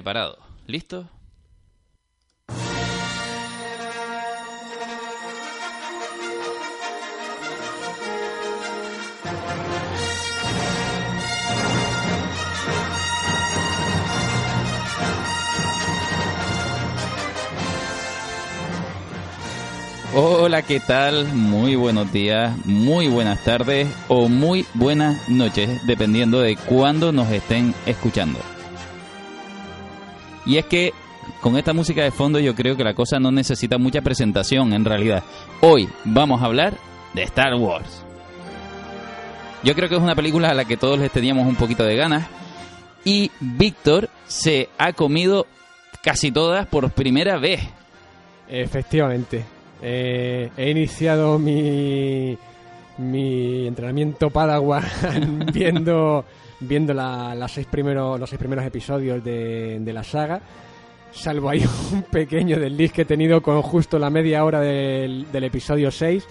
Preparado. ¿Listo? Hola, ¿qué tal? Muy buenos días, muy buenas tardes o muy buenas noches, dependiendo de cuándo nos estén escuchando. Y es que con esta música de fondo yo creo que la cosa no necesita mucha presentación en realidad. Hoy vamos a hablar de Star Wars. Yo creo que es una película a la que todos les teníamos un poquito de ganas y Víctor se ha comido casi todas por primera vez. Efectivamente. Eh, he iniciado mi, mi entrenamiento Padawan viendo, viendo la, las seis primeros, los seis primeros episodios de, de la saga. Salvo ahí un pequeño desliz que he tenido con justo la media hora del, del episodio 6.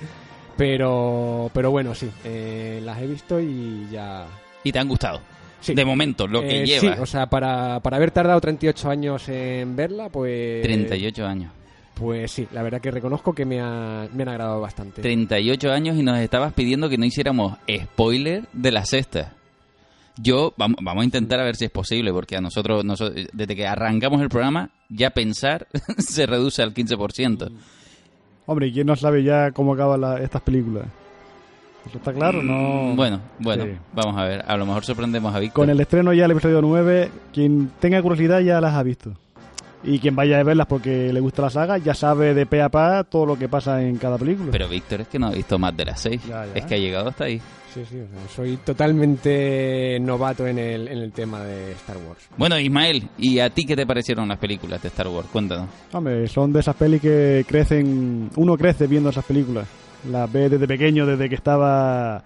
Pero, pero bueno, sí, eh, las he visto y ya... ¿Y te han gustado? Sí. De momento, lo que Eh, lleva. Sí, o sea, para, para haber tardado 38 años en verla, pues... 38 años. Pues sí, la verdad que reconozco que me, ha- me han agradado bastante. 38 años y nos estabas pidiendo que no hiciéramos spoiler de la sexta. Yo, vamos, vamos a intentar a ver si es posible, porque a nosotros, noso- desde que arrancamos el programa, ya pensar se reduce al 15%. Hombre, ¿y quién no sabe ya cómo acaban la- estas películas? ¿Eso está claro? No. Mm, Bueno, bueno, Sí. vamos a ver. A lo mejor sorprendemos a Víctor. Con el estreno ya del episodio 9, quien tenga curiosidad ya las ha visto. Y quien vaya a verlas porque le gusta la saga, ya sabe de pe a pa todo lo que pasa en cada película. Pero Víctor es que no ha visto más de las 6. Ya, ya. Es que ha llegado hasta ahí. Sí, sí, o sea, soy totalmente novato en el, en el tema de Star Wars. Bueno, Ismael, ¿y a ti qué te parecieron las películas de Star Wars? Cuéntanos. Hombre, son de esas pelis que crecen. Uno crece viendo esas películas. Las ve desde pequeño, desde que estaba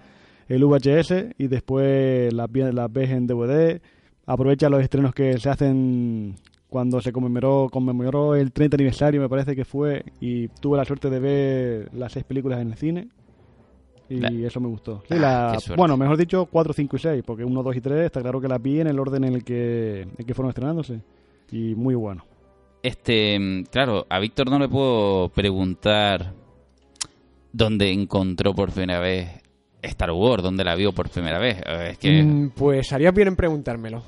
el VHS, y después las, las ves en DVD. Aprovecha los estrenos que se hacen cuando se conmemoró, conmemoró el 30 aniversario, me parece que fue, y tuve la suerte de ver las seis películas en el cine. Y La- eso me gustó. Sí, Ah, la- bueno, mejor dicho, 4, 5 y 6, porque 1, 2 y 3 está claro que las vi en el orden en el que, en que fueron estrenándose. Y muy bueno. Este, mm, claro, a Víctor no le puedo preguntar dónde encontró por primera vez Star Wars, dónde la vio por primera vez. Es que... Mm, pues haría bien en preguntármelo.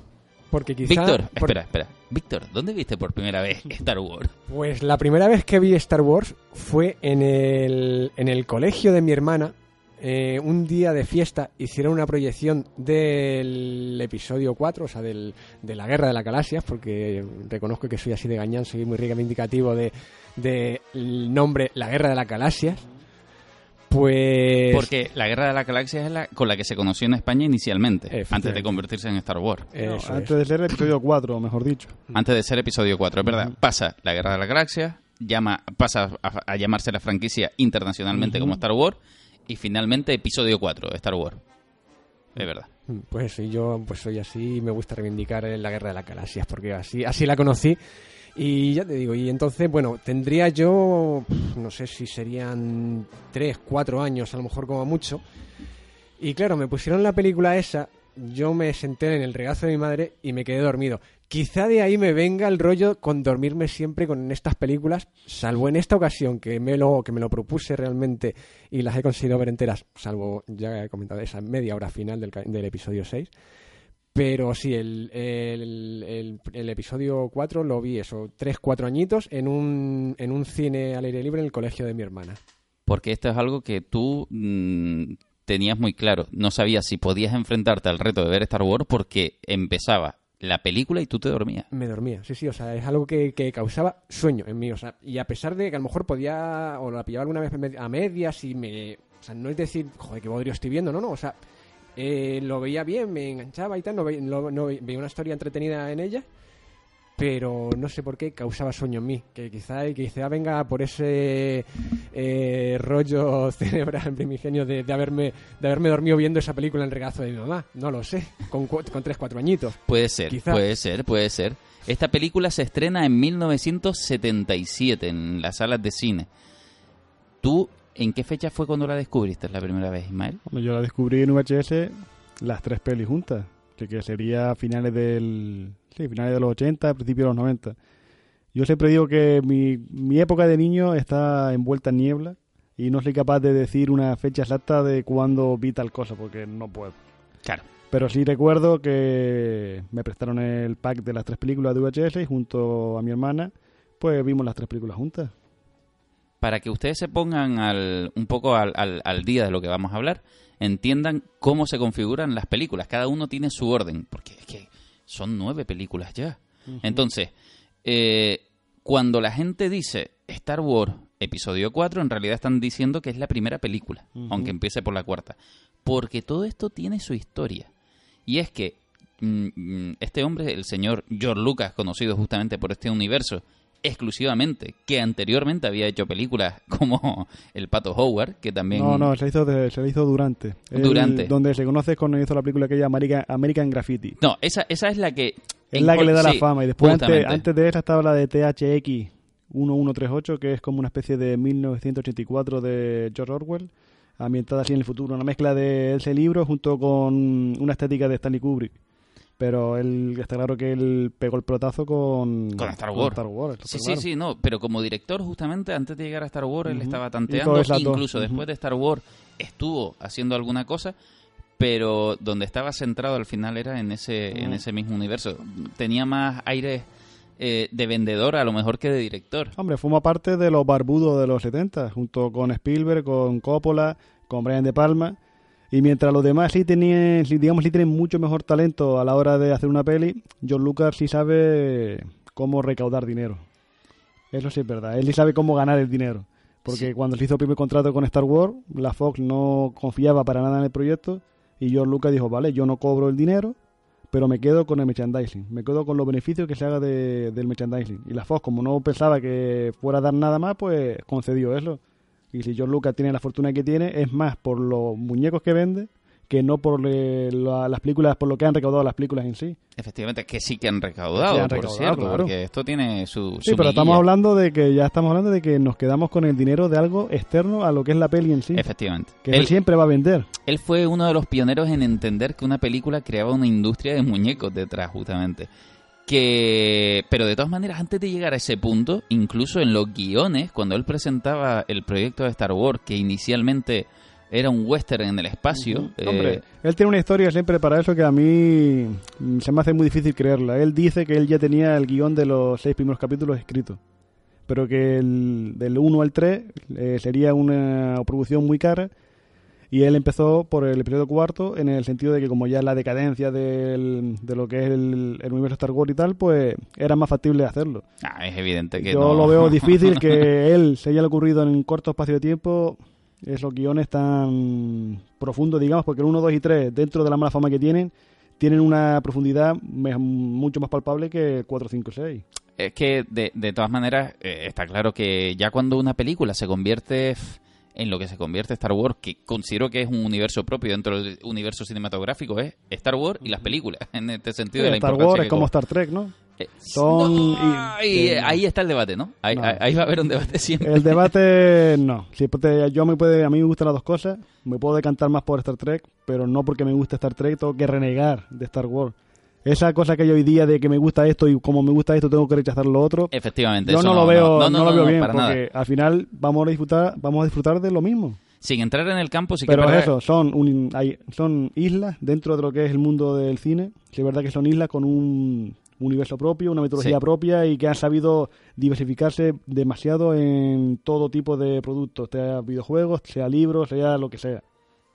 Porque quizá... Víctor, por- espera, espera. Víctor, ¿dónde viste por primera vez Star Wars? Pues la primera vez que vi Star Wars fue en el, en el colegio de mi hermana. Eh, un día de fiesta hicieron una proyección del episodio 4, o sea, del, de la guerra de las galaxias, porque reconozco que soy así de gañán, soy muy reivindicativo de, de el nombre La guerra de las galaxias. Pues... Porque la Guerra de la Galaxia es la con la que se conoció en España inicialmente, antes de convertirse en Star Wars. No, antes es. de ser el episodio 4, mejor dicho. Antes de ser episodio 4, es verdad. Pasa la Guerra de la Galaxia, llama, pasa a, a llamarse la franquicia internacionalmente como Star Wars, y finalmente episodio 4, Star Wars. Es verdad. Mm, Pues sí, yo pues soy así y me gusta reivindicar la guerra de las galaxias, porque así, así la conocí. Y ya te digo, y entonces, bueno, tendría yo, no sé si serían tres, cuatro años, a lo mejor como mucho. Y claro, me pusieron la película esa, yo me senté en el regazo de mi madre y me quedé dormido. Quizá de ahí me venga el rollo con dormirme siempre con estas películas, salvo en esta ocasión que me lo, que me lo propuse realmente y las he conseguido ver enteras, salvo, ya he comentado, esa media hora final del, del episodio 6. Pero sí, el, el, el- el episodio 4 lo vi eso, 3, 4 añitos en un, en un cine al aire libre en el colegio de mi hermana. Porque esto es algo que tú mm, tenías muy claro. No sabías si podías enfrentarte al reto de ver Star Wars porque empezaba la película y tú te dormías. Me dormía, sí, sí, o sea, es algo que, que causaba sueño en mí, o sea, y a pesar de que a lo mejor podía, o la pillaba alguna vez a medias y me, o sea, no es decir, joder, qué bodrio estoy viendo, no, no, o sea, eh, lo veía bien, me enganchaba y tal, no, ve- no- no ve- veía una historia entretenida en ella, pero no sé por qué causaba sueño en mí, que quizá, quizá venga por ese eh, rollo cerebral primigenio de, de haberme, de haberme dormido viendo esa película en el regazo de mi mamá, no lo sé, con, con 3, 4 añitos. Puede ser, Quizá. puede ser, puede ser. Esta película se estrena en 1977 en las salas de cine. ¿Tú en qué fecha fue cuando la descubriste la primera vez, Ismael? Bueno, yo la descubrí en VHS las tres pelis juntas. Que sería finales del... Sí, finales de los 80, principios de los 90. Yo siempre digo que mi, mi época de niño está envuelta en niebla y no soy capaz de decir una fecha exacta de cuándo vi tal cosa, porque no puedo. Claro. Pero sí recuerdo que me prestaron el pack de las tres películas de VHS y junto a mi hermana, pues vimos las tres películas juntas. Para que ustedes se pongan al, un poco al, al- al día de lo que vamos a hablar, entiendan cómo se configuran las películas. Cada uno tiene su orden, porque es que son nueve películas ya. Entonces, eh, cuando la gente dice Star Wars episodio 4, en realidad están diciendo que es la primera película, aunque empiece por la cuarta. Porque todo esto tiene su historia. Y es que mm, mm, este hombre, el señor George Lucas, conocido justamente por este universo exclusivamente, que anteriormente había hecho películas como El Pato Howard, que también... No, no, se hizo, de- se hizo durante. Durante. donde se conoce cuando hizo la película que American, American Graffiti. No, esa, esa es la que... Es la que le da la fama. Y después, antes, antes de esa, estaba la de THX 1138, que es como una especie de 1984 de George Orwell, ambientada así en el futuro. Una mezcla de ese libro junto con una estética de Stanley Kubrick. Pero él, está claro que él pegó el pelotazo con, Con Star Wars. Star Wars, Sí, sí, sí, no, pero como director justamente antes de llegar a Star Wars él estaba tanteando, incluso después de Star Wars estuvo haciendo alguna cosa, pero donde estaba centrado al final era en ese, en ese mismo universo. Tenía más aire eh, de vendedor a lo mejor que de director. Hombre, forma parte de los barbudos de los 70, junto con Spielberg, con Coppola, con Brian De Palma. Y mientras los demás sí tenían, digamos, sí tienen mucho mejor talento a la hora de hacer una peli, John Lucas sí sabe cómo recaudar dinero. Eso sí es verdad. Él sí sabe cómo ganar el dinero. Porque Sí. cuando se hizo el primer contrato con Star Wars, la Fox no confiaba para nada en el proyecto. Y George Lucas dijo, vale, yo no cobro el dinero, pero me quedo con el merchandising. Me quedo con los beneficios que se haga de- del merchandising. Y la Fox, como no pensaba que fuera a dar nada más, pues concedió eso. Y si George Lucas tiene la fortuna que tiene, es más por los muñecos que vende que no por le- la- las películas, por lo que han recaudado las películas en sí. Efectivamente, que sí que han recaudado, Sí han por cierto, claro. porque esto tiene su... Sí, su pero estamos hablando de que ya estamos hablando de que nos quedamos con el dinero de algo externo a lo que es la peli en sí. Efectivamente. Que él Él- siempre va a vender. Él fue uno de los pioneros en entender que una película creaba una industria de muñecos detrás, justamente. Que, pero de todas maneras, antes de llegar a ese punto, incluso en los guiones, cuando él presentaba el proyecto de Star Wars, que inicialmente era un western en el espacio, eh, Hombre, él tiene una historia siempre para eso que a mí se me hace muy difícil creerla. Él dice que él ya tenía el guion de los seis primeros capítulos escrito, pero que el, del 1 al 3 eh, sería una producción muy cara y él empezó por el episodio cuarto en el sentido de que como ya la decadencia del- de lo que es el, el universo Star Wars y tal, pues era más factible hacerlo. ah, es evidente que Yo no. lo veo difícil que él se haya ocurrido en un corto espacio de tiempo esos guiones tan profundos, digamos, porque el 1, 2 y 3, dentro de la mala fama que tienen, tienen una profundidad mucho más palpable que el 4, 5, 6. Es que, de, de todas maneras, eh, está claro que ya cuando una película se convierte en lo que se convierte Star Wars, que considero que es un universo propio dentro del universo cinematográfico, es Star Wars y las películas, en este sentido de la Star importancia Wars es como. Star Trek, ¿no? Eh, son- no, y- y, que- ahí está el debate, ¿no? Ahí, No. ahí- ahí va a haber un debate siempre. El debate, no. Si te- yo me puede, a mí me gustan las dos cosas. Me puedo decantar más por Star Trek, pero no porque me guste Star Trek tengo que renegar de Star Wars. Esa cosa que hay hoy día de que me gusta esto y como me gusta esto tengo que rechazar lo otro. Efectivamente. Yo eso no lo veo, no, no, no, lo no, veo no, bien, nada. porque al final vamos a disfrutar, vamos a disfrutar de lo mismo. Sin entrar en el campo, sí que Pero es es verdad- eso, son, un- hay- son islas dentro de lo que es el mundo del cine. Sí, es verdad que son islas con un universo propio, una metodología Sí. propia y que han sabido diversificarse demasiado en todo tipo de productos, sea videojuegos, sea libros, sea lo que sea.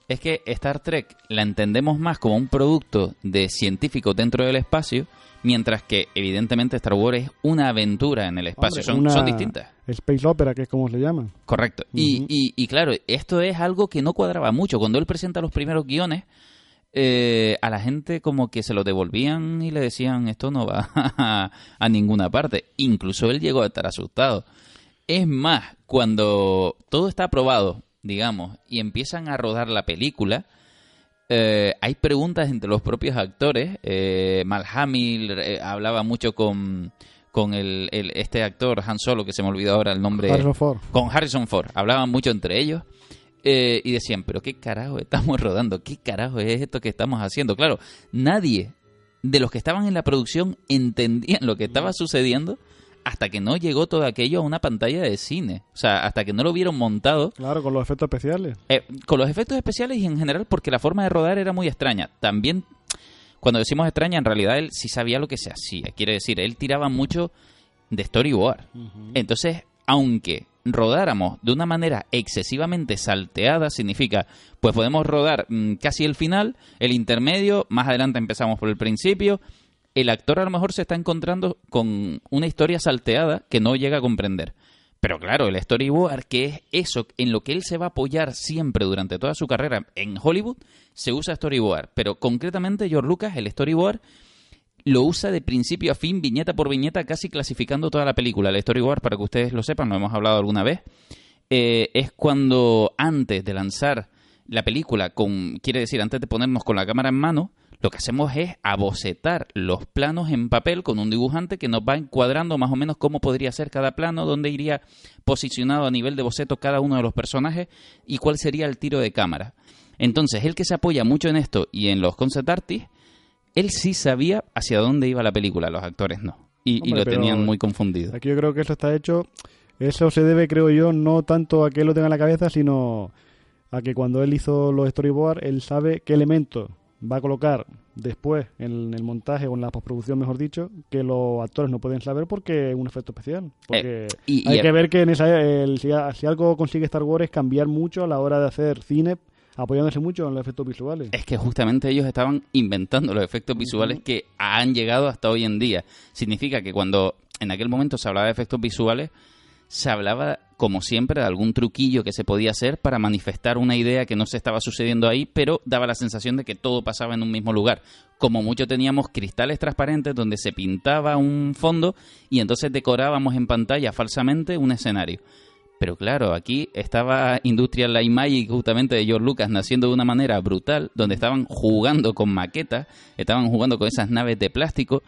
Es que Star Trek la entendemos más como un producto de científicos dentro del espacio, mientras que evidentemente Star Wars es una aventura en el espacio. Hombre, son, una son distintas. Space Opera, que es como se llama. Correcto. y, y, y claro, esto es algo que no cuadraba mucho. Cuando él presenta los primeros guiones, eh, a la gente como que se lo devolvían y le decían esto no va a, a ninguna parte. Incluso él llegó a estar asustado. Es más, cuando todo está aprobado, digamos, y empiezan a rodar la película, eh, hay preguntas entre los propios actores. Eh, Mal Hamill eh, hablaba mucho con, con el, el- este actor Han Solo, que se me olvidó ahora el nombre Harrison Ford. con Harrison Ford. Hablaban mucho entre ellos. eh, y decían, pero qué carajo estamos rodando, qué carajo es esto que estamos haciendo. Claro, nadie de los que estaban en la producción entendían lo que estaba sucediendo hasta que no llegó todo aquello a una pantalla de cine. O sea, hasta que no lo vieron montado. Claro, con los efectos especiales. Eh, con los efectos especiales y en general porque la forma de rodar era muy extraña. También, cuando decimos extraña, en realidad él sí sabía lo que se hacía. Quiere decir, él tiraba mucho de storyboard. Entonces, aunque rodáramos de una manera excesivamente salteada, significa, pues podemos rodar mm, casi el final, el intermedio, más adelante empezamos por el principio, el actor a lo mejor se está encontrando con una historia salteada que no llega a comprender. Pero claro, el storyboard, que es eso en lo que él se va a apoyar siempre durante toda su carrera en Hollywood, se usa storyboard. Pero concretamente George Lucas, el storyboard, lo usa de principio a fin, viñeta por viñeta, casi clasificando toda la película. El storyboard, para que ustedes lo sepan, lo hemos hablado alguna vez, eh, es cuando antes de lanzar la película, con, quiere decir, antes de ponernos con la cámara en mano, lo que hacemos es abocetar los planos en papel con un dibujante que nos va encuadrando más o menos cómo podría ser cada plano, dónde iría posicionado a nivel de boceto cada uno de los personajes y cuál sería el tiro de cámara. Entonces, el que se apoya mucho en esto y en los concept artists, él sí sabía hacia dónde iba la película, los actores no. Y, y lo tenían muy confundido. Aquí yo creo que eso está hecho, eso se debe, creo yo, no tanto a que él lo tenga en la cabeza, sino a que cuando él hizo los storyboards, él sabe qué elementos va a colocar después en el montaje o en la postproducción, mejor dicho, que los actores no pueden saber porque es un efecto especial. Porque Eh, y- hay y- que ver que en esa, el- si, si algo consigue Star Wars es cambiar mucho a la hora de hacer cine, apoyándose mucho en los efectos visuales. Es que justamente ellos estaban inventando los efectos visuales que han llegado hasta hoy en día. Significa que cuando en aquel momento se hablaba de efectos visuales, se hablaba, como siempre, algún truquillo que se podía hacer para manifestar una idea que no se estaba sucediendo ahí, pero daba la sensación de que todo pasaba en un mismo lugar. Como mucho teníamos cristales transparentes donde se pintaba un fondo y entonces decorábamos en pantalla falsamente un escenario. Pero claro, aquí estaba Industrial Light Magic justamente de George Lucas naciendo de una manera brutal, donde estaban jugando con maquetas, estaban jugando con esas naves de plástico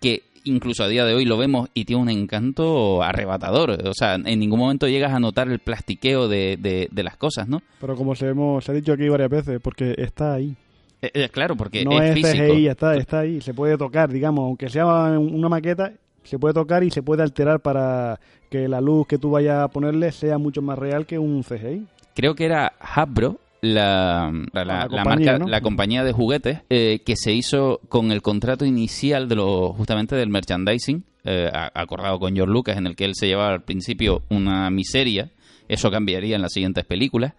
que incluso a día de hoy lo vemos y tiene un encanto arrebatador. O sea, en ningún momento llegas a notar el plastiqueo de, de- de las cosas, ¿no? Pero como se, hemos, se ha dicho aquí varias veces, porque está ahí. Eh, eh, claro, porque no es, es, físico. CGI, está, está ahí. Se puede tocar, digamos, aunque sea una maqueta, se puede tocar y se puede alterar para que la luz que tú vayas a ponerle sea mucho más real que un CGI. creo que era Hasbro, la, la, compañía, marca, ¿no? la compañía de juguetes, eh, que se hizo con el contrato inicial de lo, justamente del merchandising, eh, acordado con George Lucas, en el que él se llevaba al principio una miseria, eso cambiaría en las siguientes películas,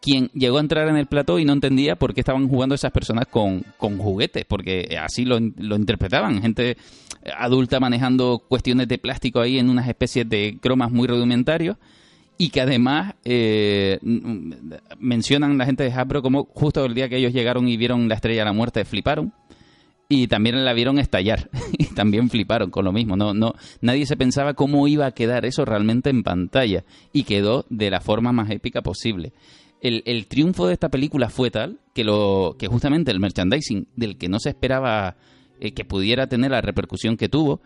quien llegó a entrar en el plató y no entendía por qué estaban jugando esas personas con, con juguetes, porque así lo, lo interpretaban, gente adulta manejando cuestiones de plástico ahí en unas especies de cromas muy rudimentarios y que además eh, mencionan la gente de Hasbro como justo el día que ellos llegaron y vieron la estrella de la muerte fliparon. Y también la vieron estallar y también fliparon con lo mismo. No no nadie se pensaba cómo iba a quedar eso realmente en pantalla y quedó de la forma más épica posible. El, el triunfo de esta película fue tal que lo que justamente el merchandising del que no se esperaba eh, que pudiera tener la repercusión que tuvo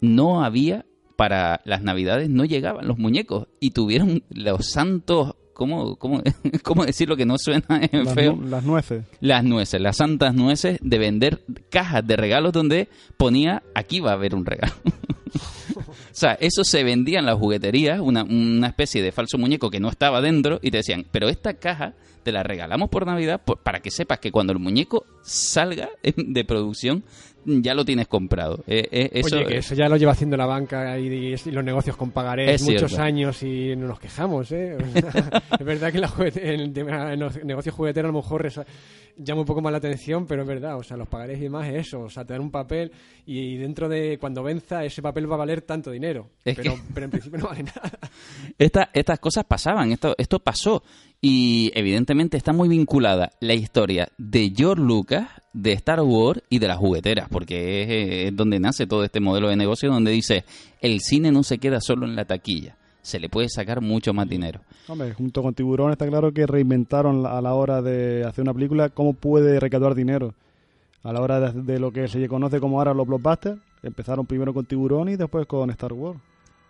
no había para las navidades no llegaban los muñecos y tuvieron los santos ¿cómo, cómo, cómo decirlo que no suena Las, feo? nu- las nueces. Las nueces, las santas nueces de vender cajas de regalos donde ponía aquí va a haber un regalo. o sea, eso se vendía en las jugueterías, una, una especie de falso muñeco que no estaba dentro y te decían, pero esta caja te la regalamos por Navidad por- para que sepas que cuando el muñeco salga de producción ya lo tienes comprado. Eh, eh, eso, Oye, que eso ya lo lleva haciendo la banca y, y los negocios con pagarés muchos cierto. años y no nos quejamos, ¿eh? Es verdad que la en el tema- en los negocios jugueteros a lo mejor llama un poco más la atención, pero es verdad, o sea, los pagarés y demás es eso, o sea, te dan un papel y dentro de cuando venza ese papel va a valer tanto dinero, pero, que- pero en principio no vale nada. Esta- estas cosas pasaban, esto, esto pasó. Y evidentemente está muy vinculada la historia de George Lucas, de Star Wars y de las jugueteras, porque es, es donde nace todo este modelo de negocio donde dice, el cine no se queda solo en la taquilla, se le puede sacar mucho más dinero. Hombre, junto con Tiburón está claro que reinventaron a la hora de hacer una película cómo puede recaudar dinero. A la hora de, de lo que se conoce como ahora los blockbusters, empezaron primero con Tiburón y después con Star Wars.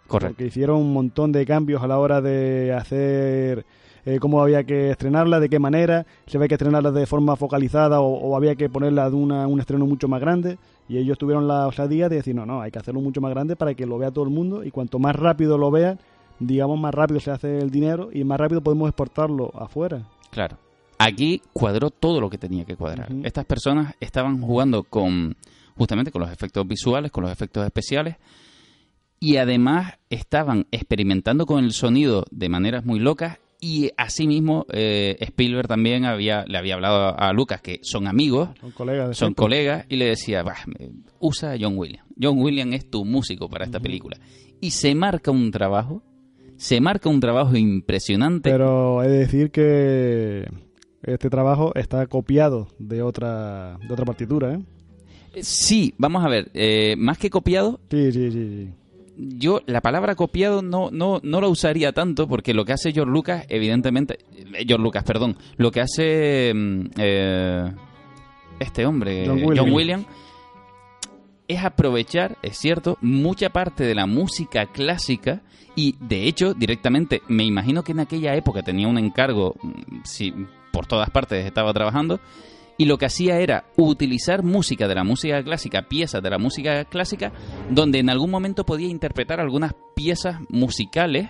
Correcto. Porque hicieron un montón de cambios a la hora de hacer eh, cómo había que estrenarla, de qué manera, si había que estrenarla de forma focalizada o, o había que ponerla de una, un estreno mucho más grande. Y ellos tuvieron la osadía de decir, no, no, hay que hacerlo mucho más grande para que lo vea todo el mundo y cuanto más rápido lo vean, digamos, más rápido se hace el dinero y más rápido podemos exportarlo afuera. Claro. Aquí cuadró todo lo que tenía que cuadrar. Estas personas estaban jugando con justamente con los efectos visuales, con los efectos especiales y además estaban experimentando con el sonido de maneras muy locas y asimismo eh, Spielberg también había le había hablado a Lucas que son amigos, Son colegas son colegas y le decía, "Bah, me- usa a John Williams. John Williams es tu músico para esta película. Y se marca un trabajo, se marca un trabajo impresionante. Pero he de decir que este trabajo está copiado de otra, de otra partitura, ¿eh? Sí, vamos a ver, eh, más que copiado, Sí, sí, sí, sí. Yo la palabra copiado no, no, no la usaría tanto porque lo que hace George Lucas, evidentemente, eh, George Lucas, perdón, lo que hace mm, eh, este hombre, John Williams. Williams, es aprovechar, es cierto, mucha parte de la música clásica y de hecho directamente, me imagino que en aquella época tenía un encargo, mm, si por todas partes estaba trabajando, y lo que hacía era utilizar música de la música clásica, piezas de la música clásica, donde en algún momento podía interpretar algunas piezas musicales,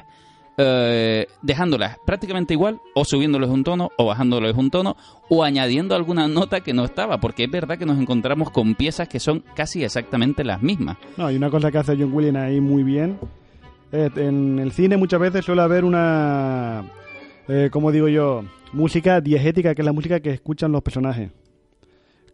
eh, dejándolas prácticamente igual, o subiéndoles un tono, o bajándoles un tono, o añadiendo alguna nota que no estaba, porque es verdad que nos encontramos con piezas que son casi exactamente las mismas. No, y una cosa que hace John Williams ahí muy bien. eh, en el cine muchas veces suele haber una, eh, como digo yo, música diegética, que es la música que escuchan los personajes.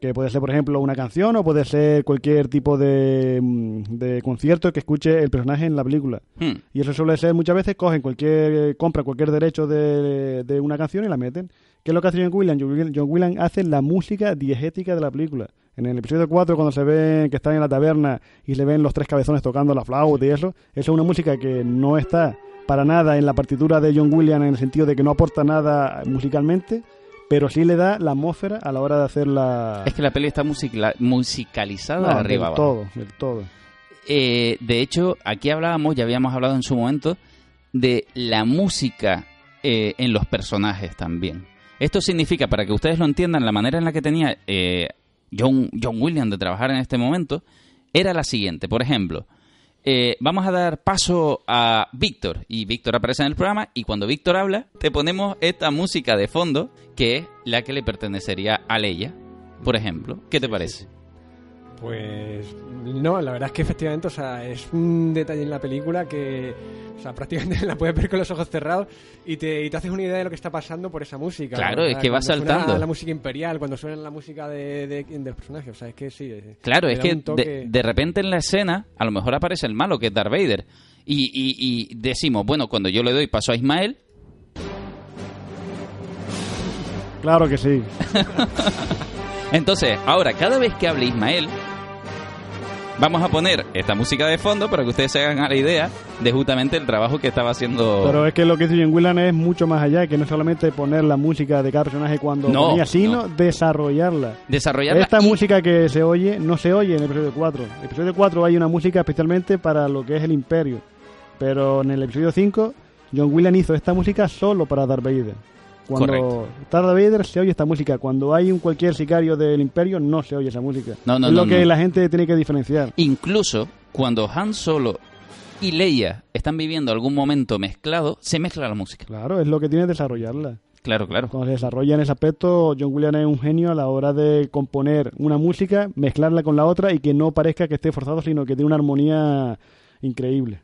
Que puede ser, por ejemplo, una canción o puede ser cualquier tipo de, mm, de concierto que escuche el personaje en la película. Hmm. Y eso suele ser muchas veces, cogen cualquier, compran cualquier derecho de, de una canción y la meten. ¿Qué es lo que hace John Williams? John Williams, John Williams hace la música diegética de la película. En el episodio 4, cuando se ven que están en la taberna y se ven los tres cabezones tocando la flauta y eso, eso es una música que no está para nada en la partitura de John Williams en el sentido de que no aporta nada musicalmente, pero sí le da la atmósfera a la hora de hacer la... Es que la peli está musicla- musicalizada No, arriba del todo, del todo. Eh, de hecho, aquí hablábamos, ya habíamos hablado en su momento, de la música eh, en los personajes también. Esto significa, para que ustedes lo entiendan, la manera en la que tenía eh, John, John Williams de trabajar en este momento era la siguiente. Por ejemplo, eh, vamos a dar paso a Víctor y Víctor aparece en el programa y cuando Víctor habla te ponemos esta música de fondo que es la que le pertenecería a Leia, por ejemplo. ¿Qué te parece? Pues no, la verdad es que efectivamente, o sea, es un detalle en la película que, o sea, prácticamente la puedes ver con los ojos cerrados y te, y te haces una idea de lo que está pasando por esa música. Claro, es que va cuando suena saltando. La música imperial, cuando suena la música de, de, de los personajes, o sea, es que sí. Claro, es que un toque- de, de repente en la escena a lo mejor aparece el malo, que es Darth Vader. Y, y- y decimos, bueno, cuando yo le doy paso a Ismael, Claro que sí. entonces ahora cada vez que hable Ismael, vamos a poner esta música de fondo para que ustedes se hagan a la idea de justamente el trabajo que estaba haciendo... Pero es que lo que dice John Williams es mucho más allá, que no solamente poner la música de cada personaje cuando No, ponía, sino no. desarrollarla. desarrollarla Esta y- música que se oye, no se oye en el episodio 4. En el episodio 4 hay una música especialmente para lo que es el Imperio. Pero en el episodio 5, John Williams hizo esta música solo para Darth Vader. Cuando Correcto. Darth Vader se oye esta música. Cuando hay un cualquier sicario del Imperio no se oye esa música. No, no, es lo no, que no. la gente tiene que diferenciar. Incluso cuando Han Solo y Leia están viviendo algún momento mezclado, se mezcla la música. Claro, es lo que tiene desarrollarla. Claro, claro. Cuando se desarrolla en ese aspecto, John Williams es un genio a la hora de componer una música, mezclarla con la otra y que no parezca que esté forzado, sino que tiene una armonía increíble.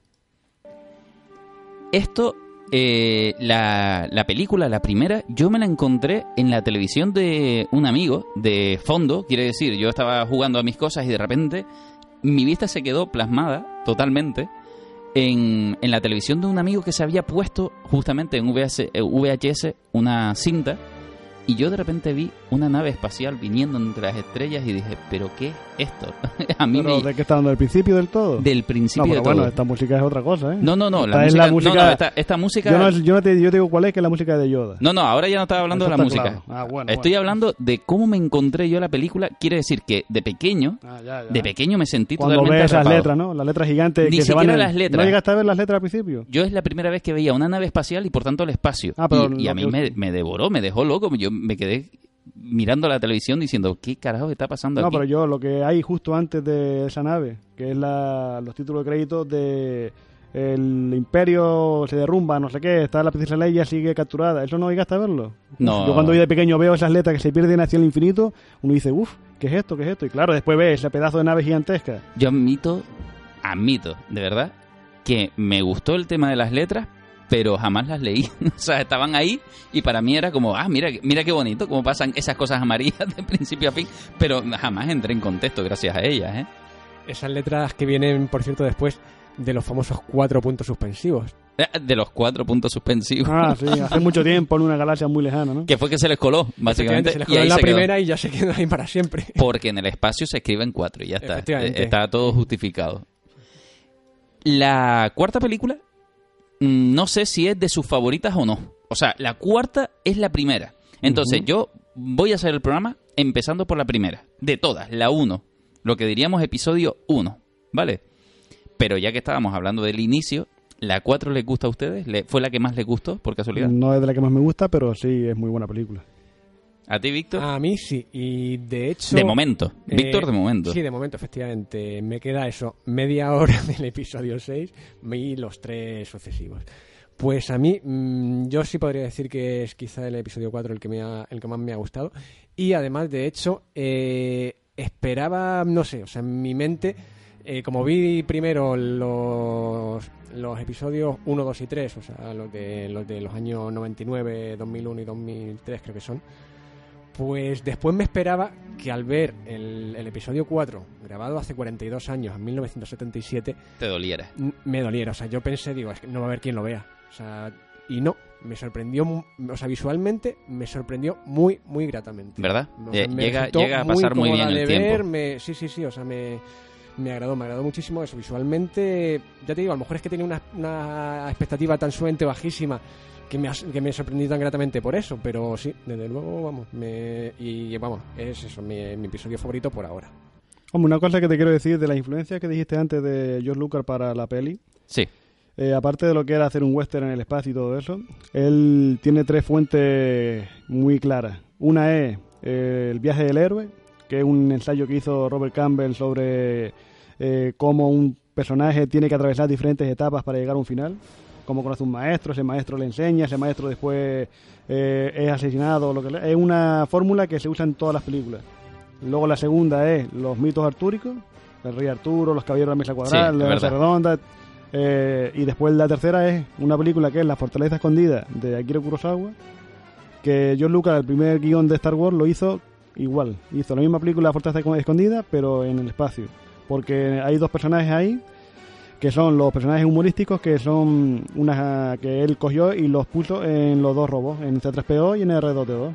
Esto, eh, la, la película, la primera, yo me la encontré en la televisión de un amigo de fondo. Quiere decir, yo estaba jugando a mis cosas y de repente mi vista se quedó plasmada totalmente en, en la televisión de un amigo que se había puesto justamente en VHS, eh, una cinta. Y yo de repente vi una nave espacial viniendo entre las estrellas y dije, ¿pero qué esto. a mí Pero, me... ¿De qué está hablando? ¿Del principio del todo? Del no, principio pero de bueno, todo. esta música es otra cosa, ¿eh? No, no, no, Esta la es música, la música- no, no, esta, esta música... Yo, no, yo, no te, yo te digo cuál es, que es la música de Yoda. No, no, ahora ya no estaba hablando Eso de la música. claro. Ah, bueno, Estoy bueno. hablando de cómo me encontré yo la película. Quiere decir que de pequeño, Ah, ya, ya. de pequeño me sentí Cuando totalmente ves atrapado. letras, ¿no? Las letras gigantes Ni que se van siquiera en- las letras. ¿No llegaste a ver las letras al principio? Yo es la primera vez que veía una nave espacial y por tanto el espacio. Ah, pero y, y a mí me, me devoró, me dejó loco. Yo me quedé mirando la televisión diciendo, ¿qué carajo está pasando No, aquí? pero yo lo que hay justo antes de esa nave, que es la, los títulos de crédito de el imperio se derrumba, no sé qué, está la princesa Leia sigue capturada. ¿Eso no llegaste a verlo? No. Yo cuando voy de pequeño veo esas letras que se pierden hacia el infinito, uno dice, uff, ¿qué es esto? ¿Qué es esto? Y claro, después ves ese pedazo de nave gigantesca. Yo admito, admito, de verdad, que me gustó el tema de las letras, pero jamás las leí. o sea, estaban ahí y para mí era como, ah, mira, mira qué bonito, cómo pasan esas cosas amarillas de principio a fin, pero jamás entré en contexto gracias a ellas, ¿eh? Esas letras que vienen, por cierto, después de los famosos cuatro puntos suspensivos. Eh, De los cuatro puntos suspensivos. Ah, sí, hace mucho tiempo en una galaxia muy lejana, ¿no? Que fue que se les coló, básicamente. Se les coló en la se quedó. primera y ya se quedó ahí para siempre. Porque en el espacio se escribe en cuatro y ya está. Está todo justificado. La cuarta película, no sé si es de sus favoritas o no. O sea, la cuarta es la primera. Entonces, yo voy a hacer el programa empezando por la primera. De todas, la uno. Lo que diríamos episodio uno. ¿Vale? Pero ya que estábamos hablando del inicio, ¿la cuatro les gusta a ustedes? ¿Le- ¿Fue la que más les gustó, por casualidad? No es de la que más me gusta, pero sí es muy buena película. ¿A ti, Víctor? A mí sí, y de hecho... de momento. eh, Víctor, de momento. Sí, de momento, efectivamente. Me queda eso, media hora del episodio 6 y los tres sucesivos. Pues a mí, mm, yo sí podría decir que es quizá el episodio 4 el que, me ha- el que más me ha gustado. Y además, de hecho, eh, esperaba, no sé, o sea, en mi mente, eh, como vi primero los, los episodios 1, 2 y 3, o sea, los de los, de los años 99, 2001 y 2003 creo que son, pues después me esperaba que al ver el, el episodio 4, grabado hace 42 años, en 1977, Te doliera. me doliera. O sea, yo pensé, digo, es que no va a haber quien lo vea. O sea, y no, me sorprendió, o sea, visualmente me sorprendió muy, muy gratamente. ¿Verdad? O sea, me llega, llega a pasar muy bien el tiempo. ver, me- sí, sí, sí, o sea, me, me agradó, me agradó muchísimo eso. Visualmente, ya te digo, a lo mejor es que tenía una, una expectativa tan sumamente bajísima que me, que me sorprendí tan gratamente por eso, pero sí, desde luego, vamos, me, y vamos, es eso, mi, mi episodio favorito por ahora. Hombre, una cosa que te quiero decir de la influencia que dijiste antes de George Lucas para la peli, Sí. eh, aparte de lo que era hacer un western en el espacio y todo eso, él tiene tres fuentes muy claras. Una es eh, El viaje del héroe, que es un ensayo que hizo Robert Campbell sobre eh, cómo un personaje tiene que atravesar diferentes etapas para llegar a un final. Cómo conoce un maestro, ese maestro le enseña, ese maestro después eh, es asesinado. Lo que le- es una fórmula que se usa en todas las películas. Luego la segunda es los mitos artúricos, el rey Arturo, los caballeros de la mesa cuadrada, Sí, la es mesa redonda. eh, y después la tercera es una película que es La fortaleza escondida de Akira Kurosawa, que George Lucas, el primer guion de Star Wars, lo hizo igual. Hizo la misma película La fortaleza escondida, pero en el espacio. Porque hay dos personajes ahí que son los personajes humorísticos que son una que él cogió y los puso en los dos robots, en C3PO y en R2D2.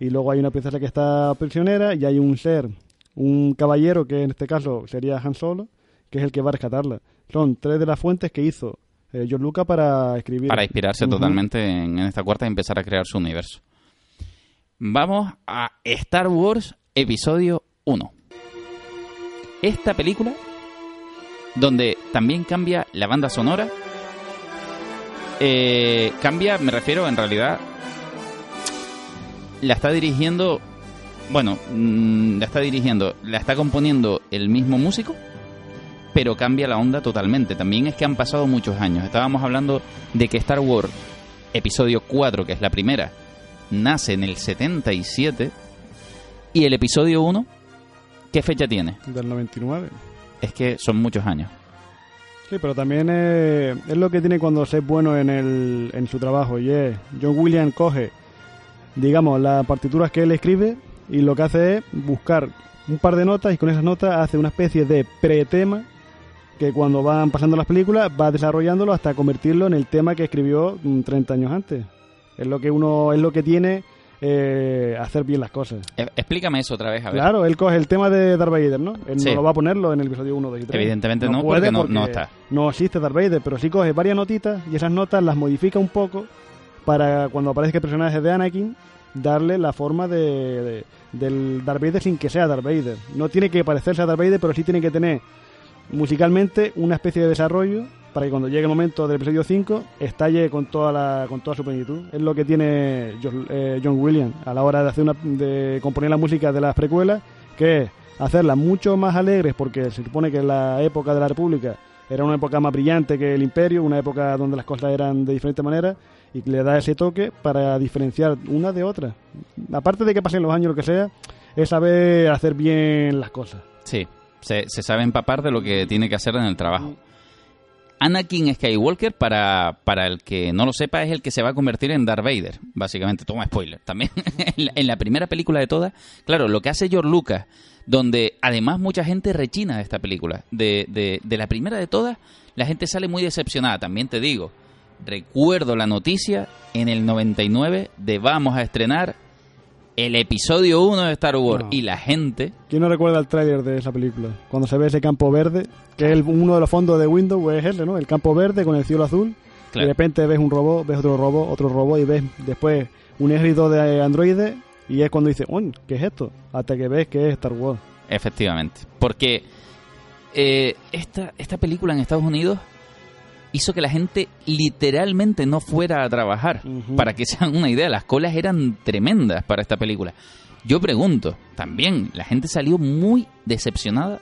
Y luego hay una princesa que está prisionera y hay un ser, un caballero que en este caso sería Han Solo, que es el que va a rescatarla. Son tres de las fuentes que hizo eh, George Lucas para escribir. Para inspirarse totalmente en, en esta cuarta y empezar a crear su universo. Vamos a Star Wars Episodio 1. Esta película, donde también cambia la banda sonora, eh, cambia, me refiero en realidad, la está dirigiendo, bueno, mm, la está dirigiendo, la está componiendo el mismo músico, pero cambia la onda totalmente. También es que han pasado muchos años. Estábamos hablando de que Star Wars episodio 4, que es la primera, nace en el 77 y el episodio 1, ¿qué fecha tiene? Del 99. Es que son muchos años. Sí, pero también eh, es lo que tiene cuando se es bueno en, el, en su trabajo. Y es, John Williams coge, digamos, las partituras que él escribe y lo que hace es buscar un par de notas y con esas notas hace una especie de pretema que cuando van pasando las películas va desarrollándolo hasta convertirlo en el tema que escribió mm, 30 años antes. Es lo que uno es lo que tiene eh, hacer bien las cosas. E- Explícame eso otra vez, a ver. Claro, él coge el tema de Darth Vader, ¿no? Él Sí. no lo va a ponerlo en el episodio 1, 2 y 3. Evidentemente no, porque no- no está. No existe Darth Vader, pero sí coge varias notitas y esas notas las modifica un poco para cuando aparezca el personaje de Anakin darle la forma de, de- del Darth Vader sin que sea Darth Vader. No tiene que parecerse a Darth Vader, pero sí tiene que tener musicalmente una especie de desarrollo para que cuando llegue el momento del episodio 5 estalle con toda la con toda su plenitud. Es lo que tiene John, eh, John Williams a la hora de hacer una, de componer la música de las precuelas, que es hacerlas mucho más alegres porque se supone que la época de la República era una época más brillante que el Imperio, una época donde las cosas eran de diferente manera y que le da ese toque para diferenciar una de otra. Aparte de que pasen los años lo que sea, es saber hacer bien las cosas. Sí, se, se sabe empapar de lo que tiene que hacer en el trabajo. Anakin Skywalker, para, para el que no lo sepa, es el que se va a convertir en Darth Vader, básicamente. Toma spoiler. También en, la, en la primera película de todas, claro, lo que hace George Lucas, donde además mucha gente rechina esta película. De, de, de la primera de todas, la gente sale muy decepcionada, también te digo. Recuerdo la noticia en el 99 de vamos a estrenar el episodio 1 de Star Wars No. y la gente ¿Quién no recuerda el tráiler de esa película? Cuando se ve ese campo verde, que es el- uno de los fondos de Windows, es ese, ¿no? El campo verde con el cielo azul. Y de repente ves un robot, ves otro robot, otro robot y ves después un ejército de androides y es cuando dices, uy, ¿qué es esto? Hasta que ves que es Star Wars. Efectivamente. Porque eh, esta, esta película en Estados Unidos hizo que la gente literalmente no fuera a trabajar. Para que se hagan una idea, las colas eran tremendas para esta película. Yo pregunto, también, la gente salió muy decepcionada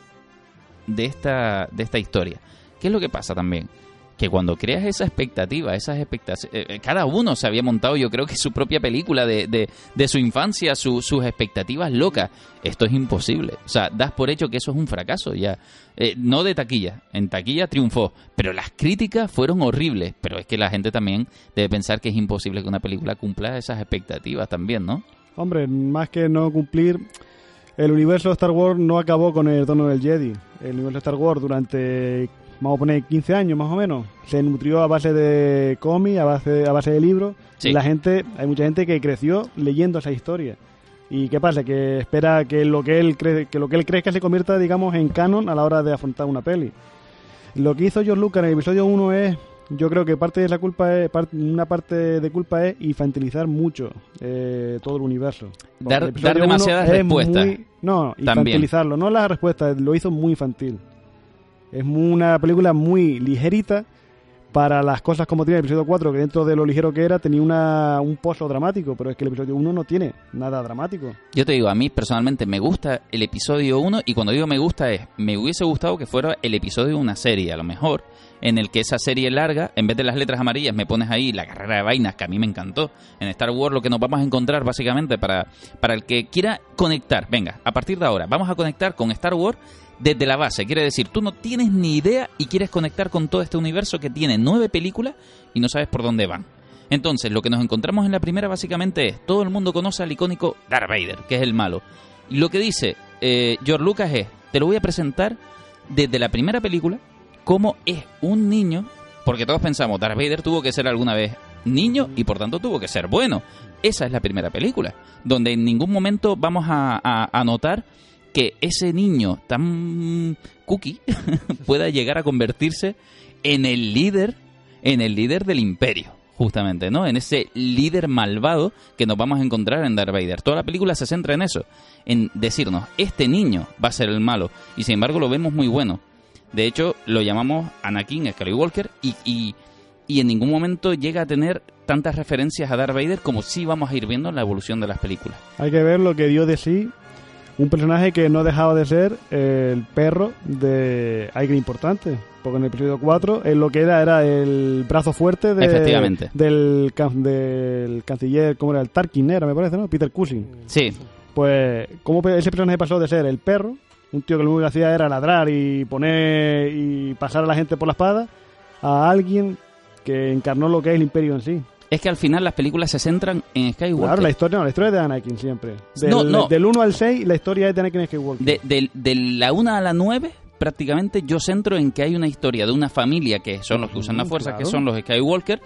de esta, de esta historia. ¿Qué es lo que pasa también? Que cuando creas esa expectativa, esas expectativas, cada uno se había montado, yo creo que su propia película de, de, de su infancia, su- sus expectativas locas. Esto es imposible. O sea, das por hecho que eso es un fracaso ya. Eh, no de taquilla, en taquilla triunfó, pero las críticas fueron horribles. Pero es que la gente también debe pensar que es imposible que una película cumpla esas expectativas también, ¿no? Hombre, más que no cumplir, el universo de Star Wars no acabó con el tono del Jedi. El universo de Star Wars durante, vamos a poner, 15 años más o menos, se nutrió a base de cómics, a base, a base de libros. Sí. Y la gente, hay mucha gente que creció leyendo esa historia. ¿Y qué pasa? Que espera que lo que él cree, que lo que él que se convierta, digamos, en canon a la hora de afrontar una peli. Lo que hizo George Lucas en el episodio 1 es, yo creo que parte de la culpa es, una parte de culpa es infantilizar mucho eh, todo el universo. Dar- el demasiadas es respuestas. muy- no, También. infantilizarlo, no las respuestas, lo hizo muy infantil. Es una película muy ligerita para las cosas como tiene el episodio 4, que dentro de lo ligero que era tenía una, un pozo dramático, pero es que el episodio 1 no tiene nada dramático. Yo te digo, a mí personalmente me gusta el episodio 1 y cuando digo me gusta es, me hubiese gustado que fuera el episodio de una serie, a lo mejor, en el que esa serie larga, en vez de las letras amarillas, me pones ahí la carrera de vainas, que a mí me encantó. En Star Wars lo que nos vamos a encontrar básicamente para, para el que quiera conectar, venga, a partir de ahora, vamos a conectar con Star Wars desde la base. Quiere decir, tú no tienes ni idea y quieres conectar con todo este universo que tiene nueve películas y no sabes por dónde van. Entonces, lo que nos encontramos en la primera básicamente es, todo el mundo conoce al icónico Darth Vader, que es el malo. Y lo que dice eh, George Lucas es, te lo voy a presentar desde la primera película, cómo es un niño, porque todos pensamos, Darth Vader tuvo que ser alguna vez niño y por tanto tuvo que ser bueno. Esa es la primera película, donde en ningún momento vamos a, a- a notar que ese niño tan cookie pueda llegar a convertirse en el líder, en el líder del imperio, justamente, ¿no? En ese líder malvado que nos vamos a encontrar en Darth Vader. Toda la película se centra en eso, en decirnos, este niño va a ser el malo, y sin embargo lo vemos muy bueno. De hecho, lo llamamos Anakin Skywalker y, y, y en ningún momento llega a tener tantas referencias a Darth Vader como sí vamos a ir viendo en la evolución de las películas. Hay que ver lo que dio de sí un personaje que no dejaba de ser el perro de alguien importante. Porque en el episodio 4 él lo que era era el brazo fuerte de- Efectivamente. Del, del canciller, ¿cómo era? El Tarkin era, me parece, ¿no? Peter Cushing. Sí, Pues, ¿cómo ese personaje pasó de ser el perro, un tío que lo único que hacía era ladrar y poner y pasar a la gente por la espada, a alguien que encarnó lo que es el imperio en sí? Es que al final las películas se centran en Skywalker. Claro, la historia, no, la historia es de Anakin siempre. Del, No, no. del 1 al 6, la historia es de Anakin Skywalker. De, de- de la 1 a la 9, prácticamente yo centro en que hay una historia de una familia que son los que usan la Ujú, fuerza, que claro. son los Skywalker,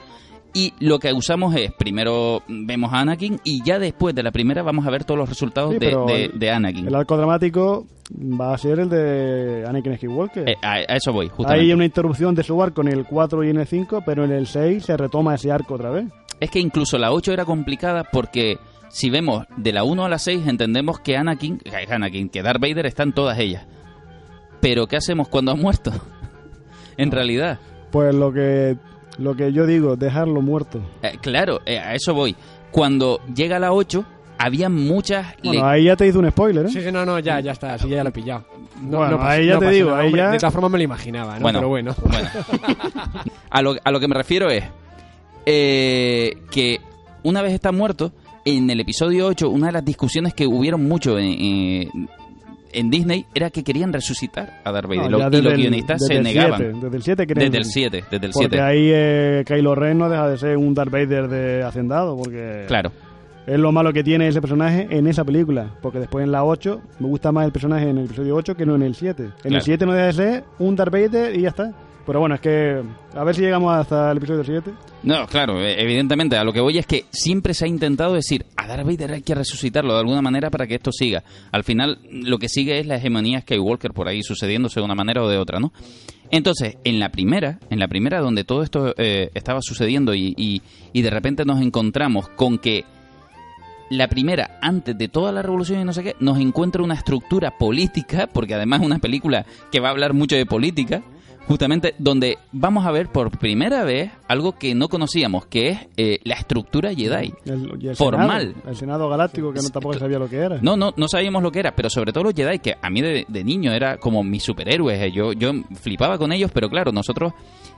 Y lo que usamos es, primero vemos a Anakin y ya después de la primera vamos a ver todos los resultados Sí, de, pero de- el- de Anakin. El arco dramático va a ser el de Anakin Skywalker. Eh, a, a eso voy, justamente. Hay una interrupción de su arco en el 4 y en el 5, pero en el 6 se retoma ese arco otra vez. Es que incluso la 8 era complicada porque si vemos de la 1 a la 6 entendemos que Anakin, que Anakin, que Darth Vader están todas ellas. Pero ¿qué hacemos cuando ha muerto? en realidad. Pues lo que lo que yo digo, dejarlo muerto. Eh, claro, eh, a eso voy. Cuando llega la 8, había muchas... Bueno, ahí ya te hice un spoiler, ¿eh? Sí, sí, no, no, ya, ya está, sí, ya lo he pillado. No, Bueno, no pasa- ahí ya no te pasa digo, nada, ahí hombre, ya- De todas formas me lo imaginaba, ¿no? Bueno, Pero bueno. bueno. a, lo, a lo que me refiero es eh, que una vez está muerto, en el episodio 8, una de las discusiones que hubieron mucho en, en- en Disney era que querían resucitar a Darth Vader. No, y los guionistas desde se el negaban. 7, desde el 7 creen. Desde el 7, desde el Porque 7. ahí eh, Kylo Ren no deja de ser un Darth Vader de hacendado, porque Claro. es lo malo que tiene ese personaje en esa película. Porque después en la 8 me gusta más el personaje en el episodio 8 que no en el 7. En Claro. el 7 no deja de ser un Darth Vader y ya está. Pero bueno, es que a ver si llegamos hasta el episodio 7. No, claro, eh, evidentemente. A lo que voy es que siempre se ha intentado decir a Darth Vader hay que resucitarlo de alguna manera para que esto siga. Al final, lo que sigue es la hegemonía Skywalker por ahí sucediéndose de una manera o de otra, ¿no? Entonces, en la primera, en la primera donde todo esto eh, estaba sucediendo y, y- y de repente nos encontramos con que la primera, antes de toda la revolución y no sé qué, nos encuentra una estructura política, porque además es una película que va a hablar mucho de política, justamente donde vamos a ver por primera vez algo que no conocíamos, que es eh, la estructura Jedi. El, y el Formal. Senado, el Senado Galáctico, que no tampoco sabía lo que era. No, no, no sabíamos lo que era, pero sobre todo los Jedi, que a mí de, de niño era como mis superhéroes. eh, Yo, yo flipaba con ellos, pero claro, nosotros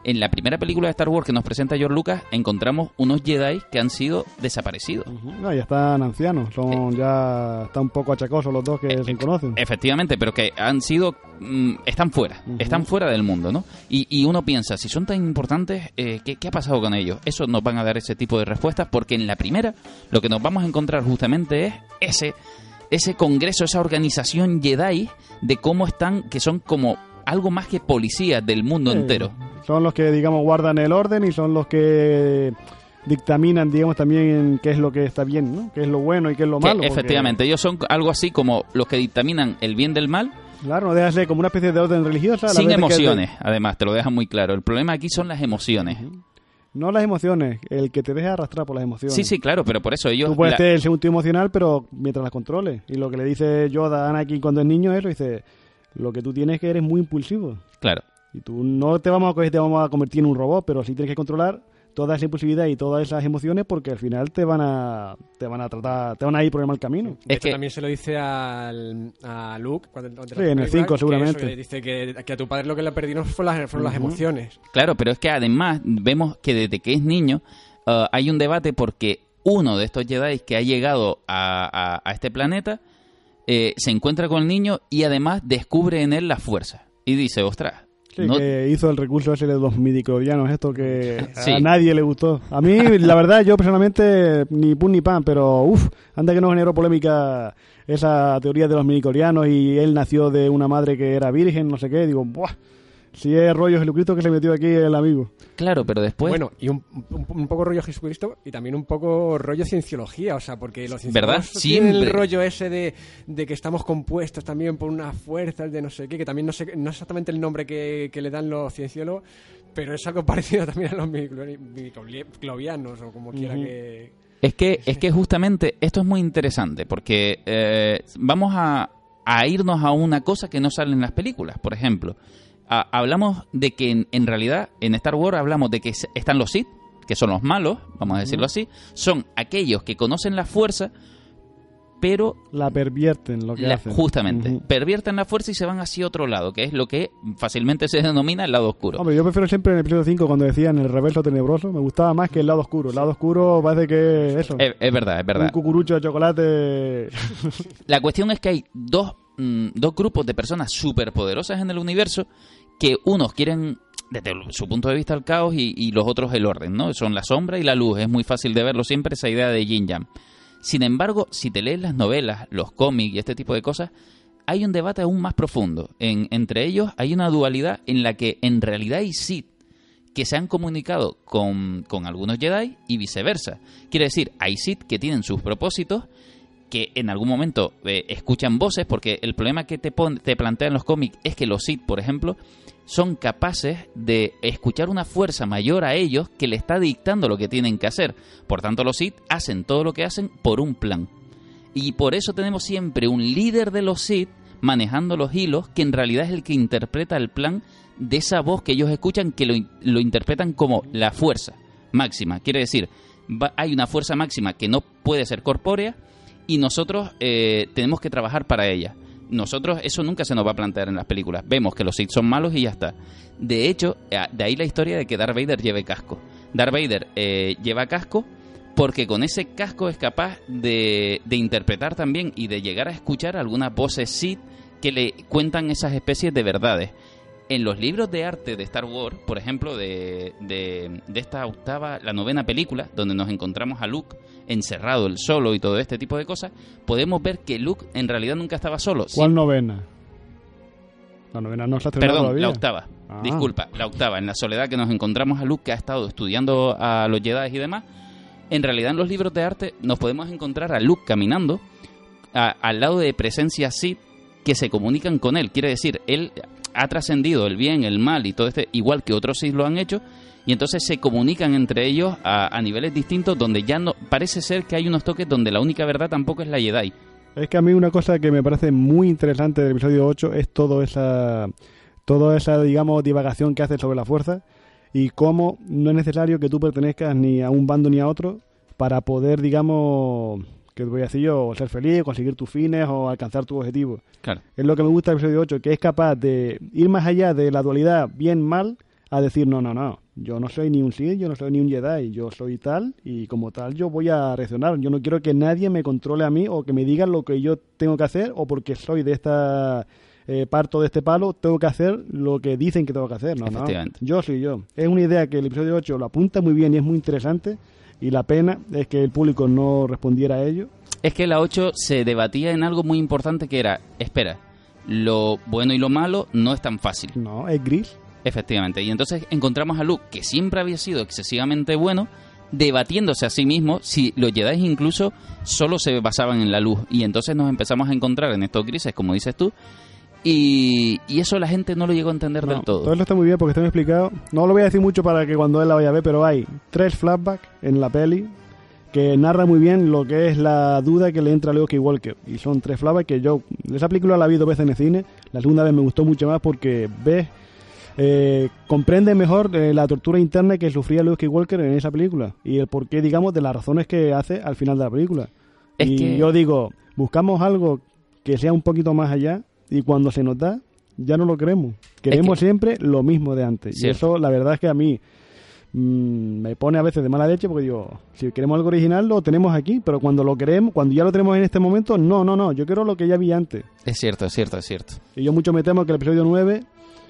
en la primera película de Star Wars que nos presenta George Lucas encontramos unos Jedi que han sido desaparecidos. No, ya están ancianos, son ya están un poco achacosos los dos que Eh, se conocen. Efectivamente, pero que han sido. mm, están fuera, están fuera del mundo, ¿no? Y, y uno piensa, si son tan importantes, eh, ¿qué, qué ha pasado con ellos? Eso nos van a dar ese tipo de respuestas, porque en la primera lo que nos vamos a encontrar justamente es ese, ese congreso, esa organización Jedi de cómo están, que son como algo más que policías del mundo Sí, entero. Son los que, digamos, guardan el orden y son los que dictaminan, digamos, también qué es lo que está bien, ¿no? Qué es lo bueno y qué es lo Que, malo. porque, efectivamente, ellos son algo así como los que dictaminan el bien del mal claro, no deja de ser como una especie de orden religiosa. sin que emociones, además, te lo dejan muy claro. El problema aquí son las emociones. No las emociones, el que te deja arrastrar por las emociones. Sí, sí, claro, pero por eso ellos... Tú puedes la- tener el segundo emocional, pero mientras las controles. Y lo que le dice Yoda a Anakin cuando es niño es eso, dice, lo que tú tienes es que eres muy impulsivo. Claro. Y tú no te vamos a coger, te vamos a convertir en un robot, pero sí tienes que controlar toda esa impulsividad y todas esas emociones porque al final te van a te van a tratar, te van a ir por el mal camino. De Es hecho, que- también se lo dice al, a Luke cuando cuando Sí, en el película, cinco que seguramente. eso, que dice que, que a tu padre lo que le perdieron fueron las, fueron las emociones. Claro, pero es que además vemos que desde que es niño ah, hay un debate porque uno de estos Jedi que ha llegado a, a- a este planeta eh, se encuentra con el niño y además descubre en él la fuerza. Y dice, ostras, Sí, no- que hizo el recurso ese de los midiclorianos, esto que Sí. a nadie le gustó. A mí, la verdad, yo personalmente, ni pun ni pan, pero uff, anda que no generó polémica esa teoría de los midiclorianos y él nació de una madre que era virgen, no sé qué. Digo, ¡buah! Si es rollo Jesucristo que se metió aquí el amigo. claro, pero después... bueno, y un, un, un poco rollo Jesucristo y también un poco rollo cienciología, o sea, porque los ¿Verdad? cienciólogos tienen el rollo ese de, de que estamos compuestos también por unas fuerzas de no sé qué, que también no sé no es exactamente el nombre que, que le dan los cienciólogos, pero es algo parecido también a los midiclovianos o como quiera Ujú. que... Es que, es que justamente esto es muy interesante porque eh, vamos a, a irnos a una cosa que no sale en las películas. Por ejemplo, a- hablamos de que en, en realidad en Star Wars hablamos de que están los Sith, que son los malos, vamos a decirlo así, son aquellos que conocen la fuerza, pero La pervierten lo que la- hacen. justamente pervierten la fuerza y se van hacia otro lado, que es lo que fácilmente se denomina el lado oscuro. Hombre, yo prefiero siempre en el episodio 5 cuando decían el reverso tenebroso, me gustaba más que el lado oscuro. El lado oscuro parece que eso. Es, es verdad, es verdad. Un cucurucho de chocolate. La cuestión es que hay dos, mm, dos grupos de personas superpoderosas en el universo que unos quieren, desde su punto de vista, el caos y, los otros el orden, ¿no? Son la sombra y la luz. Es muy fácil de verlo siempre, esa idea de yin yang. Sin embargo, si te lees las novelas, los cómics y este tipo de cosas, hay un debate aún más profundo. En, entre ellos hay una dualidad en la que en realidad hay Sith que se han comunicado con, con algunos Jedi y viceversa. Quiere decir, hay Sith que tienen sus propósitos que en algún momento eh, escuchan voces, porque el problema que te, pon- te plantean los cómics es que los Sith, por ejemplo, son capaces de escuchar una fuerza mayor a ellos que le está dictando lo que tienen que hacer. Por tanto, los Sith hacen todo lo que hacen por un plan. Y por eso tenemos siempre un líder de los Sith manejando los hilos, que en realidad es el que interpreta el plan de esa voz que ellos escuchan, que lo, lo interpretan como la fuerza máxima. Quiere decir, va- hay una fuerza máxima que no puede ser corpórea y nosotros eh, tenemos que trabajar para ella. Nosotros, eso nunca se nos va a plantear en las películas. Vemos que los Sith son malos y ya está. De hecho, eh, de ahí la historia de que Darth Vader lleve casco. Darth Vader eh, lleva casco porque con ese casco es capaz de, de interpretar también y de llegar a escuchar algunas voces Sith que le cuentan esas especies de verdades. En los libros de arte de Star Wars, por ejemplo, de, de, de esta octava, la novena película, donde nos encontramos a Luke encerrado, el solo y todo este tipo de cosas, podemos ver que Luke en realidad nunca estaba solo. Sí, ¿Cuál novena? La novena no estrenado Perdón, todavía. la octava. Ah. Disculpa, la octava. En la soledad que nos encontramos a Luke, que ha estado estudiando a los Jedi y demás. En realidad, en los libros de arte nos podemos encontrar a Luke caminando a- al lado de presencias Sith que se comunican con él. Quiere decir, él ha trascendido el bien, el mal y todo este, igual que otros Sith lo han hecho. Y entonces se comunican entre ellos a, niveles distintos donde ya no parece ser que hay unos toques donde la única verdad tampoco es la Jedi. Es que a mí una cosa que me parece muy interesante del episodio 8 es todo esa, toda esa, digamos, divagación que hace sobre la fuerza y cómo no es necesario que tú pertenezcas ni a un bando ni a otro para poder, digamos, que voy a decir yo, ser feliz, conseguir tus fines o alcanzar tu objetivo. Claro. Es lo que me gusta del episodio 8, que es capaz de ir más allá de la dualidad bien-mal a decir, no, no, no, yo no soy ni un Sith, yo no soy ni un Jedi, yo soy tal y como tal yo voy a reaccionar. Yo no quiero que nadie me controle a mí o que me diga lo que yo tengo que hacer o porque soy de esta eh, parto de este palo, tengo que hacer lo que dicen que tengo que hacer. No, no, yo soy yo. Es una idea que el episodio 8 lo apunta muy bien y es muy interesante y la pena es que el público no respondiera a ello. Es que la 8 se debatía en algo muy importante que era, espera, lo bueno y lo malo no es tan fácil. No, es gris. Efectivamente. Y entonces encontramos a Luke, que siempre había sido excesivamente bueno, debatiéndose a sí mismo si los Jedi incluso solo se basaban en la luz. Y entonces nos empezamos a encontrar en estos grises, como dices tú, y, y eso la gente no lo llegó a entender No, del todo. Todo esto está muy bien porque está muy explicado. No lo voy a decir mucho para que cuando él la vaya a ver, pero hay tres flashbacks en la peli que narra muy bien lo que es la duda que le entra a Luke Skywalker. Y son tres flashbacks que yo, esa película la vi dos veces en el cine. La segunda vez me gustó mucho más porque ves, eh, comprende mejor eh, la tortura interna que sufría Luke Skywalker en esa película. Y el porqué, digamos, de las razones que hace al final de la película. Es y que- yo digo, buscamos algo que sea un poquito más allá y cuando se nos da, ya no lo queremos. Queremos que- siempre lo mismo de antes. Y eso, la verdad es que a mí mm, me pone a veces de mala leche porque digo, si queremos algo original lo tenemos aquí, pero cuando lo queremos, cuando ya lo tenemos en este momento, no, no, no, yo quiero lo que ya vi antes. Es cierto, es cierto, es cierto. Y yo mucho me temo que el episodio 9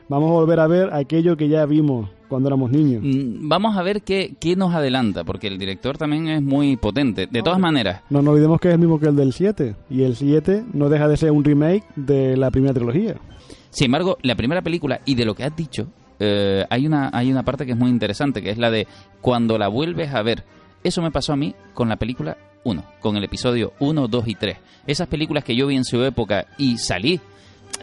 vamos a volver a ver aquello que ya vimos cuando éramos niños. Mm, Vamos a ver qué, qué nos adelanta, porque el director también es muy potente. De todas maneras, No nos olvidemos que es el mismo que el del 7, y el 7 no deja de ser un remake de la primera trilogía. Sin embargo, la primera película, y de lo que has dicho, eh, hay, una, hay una parte que es muy interesante, que es la de cuando la vuelves a ver. Eso me pasó a mí con la película 1, con el episodio 1, 2 y 3. Esas películas que yo vi en su época y salí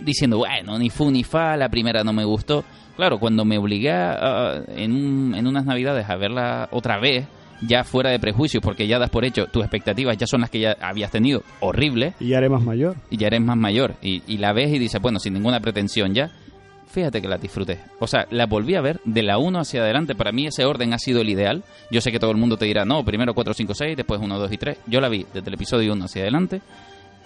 diciendo, bueno, ni fu ni fa, la primera no me gustó. Claro, cuando me obligué a- en, un- en unas navidades a verla otra vez, ya fuera de prejuicios, porque ya das por hecho, tus expectativas ya son las que ya habías tenido, horribles, Y ya haré más mayor. y ya eres más mayor y, y la ves y dices, bueno, sin ninguna pretensión ya, fíjate que la disfruté. O sea, la volví a ver de la 1 hacia adelante. Para mí ese orden ha sido el ideal. Yo sé que todo el mundo te dirá, no, primero 4, 5, 6, después 1, 2 y 3. Yo la vi desde el episodio 1 hacia adelante.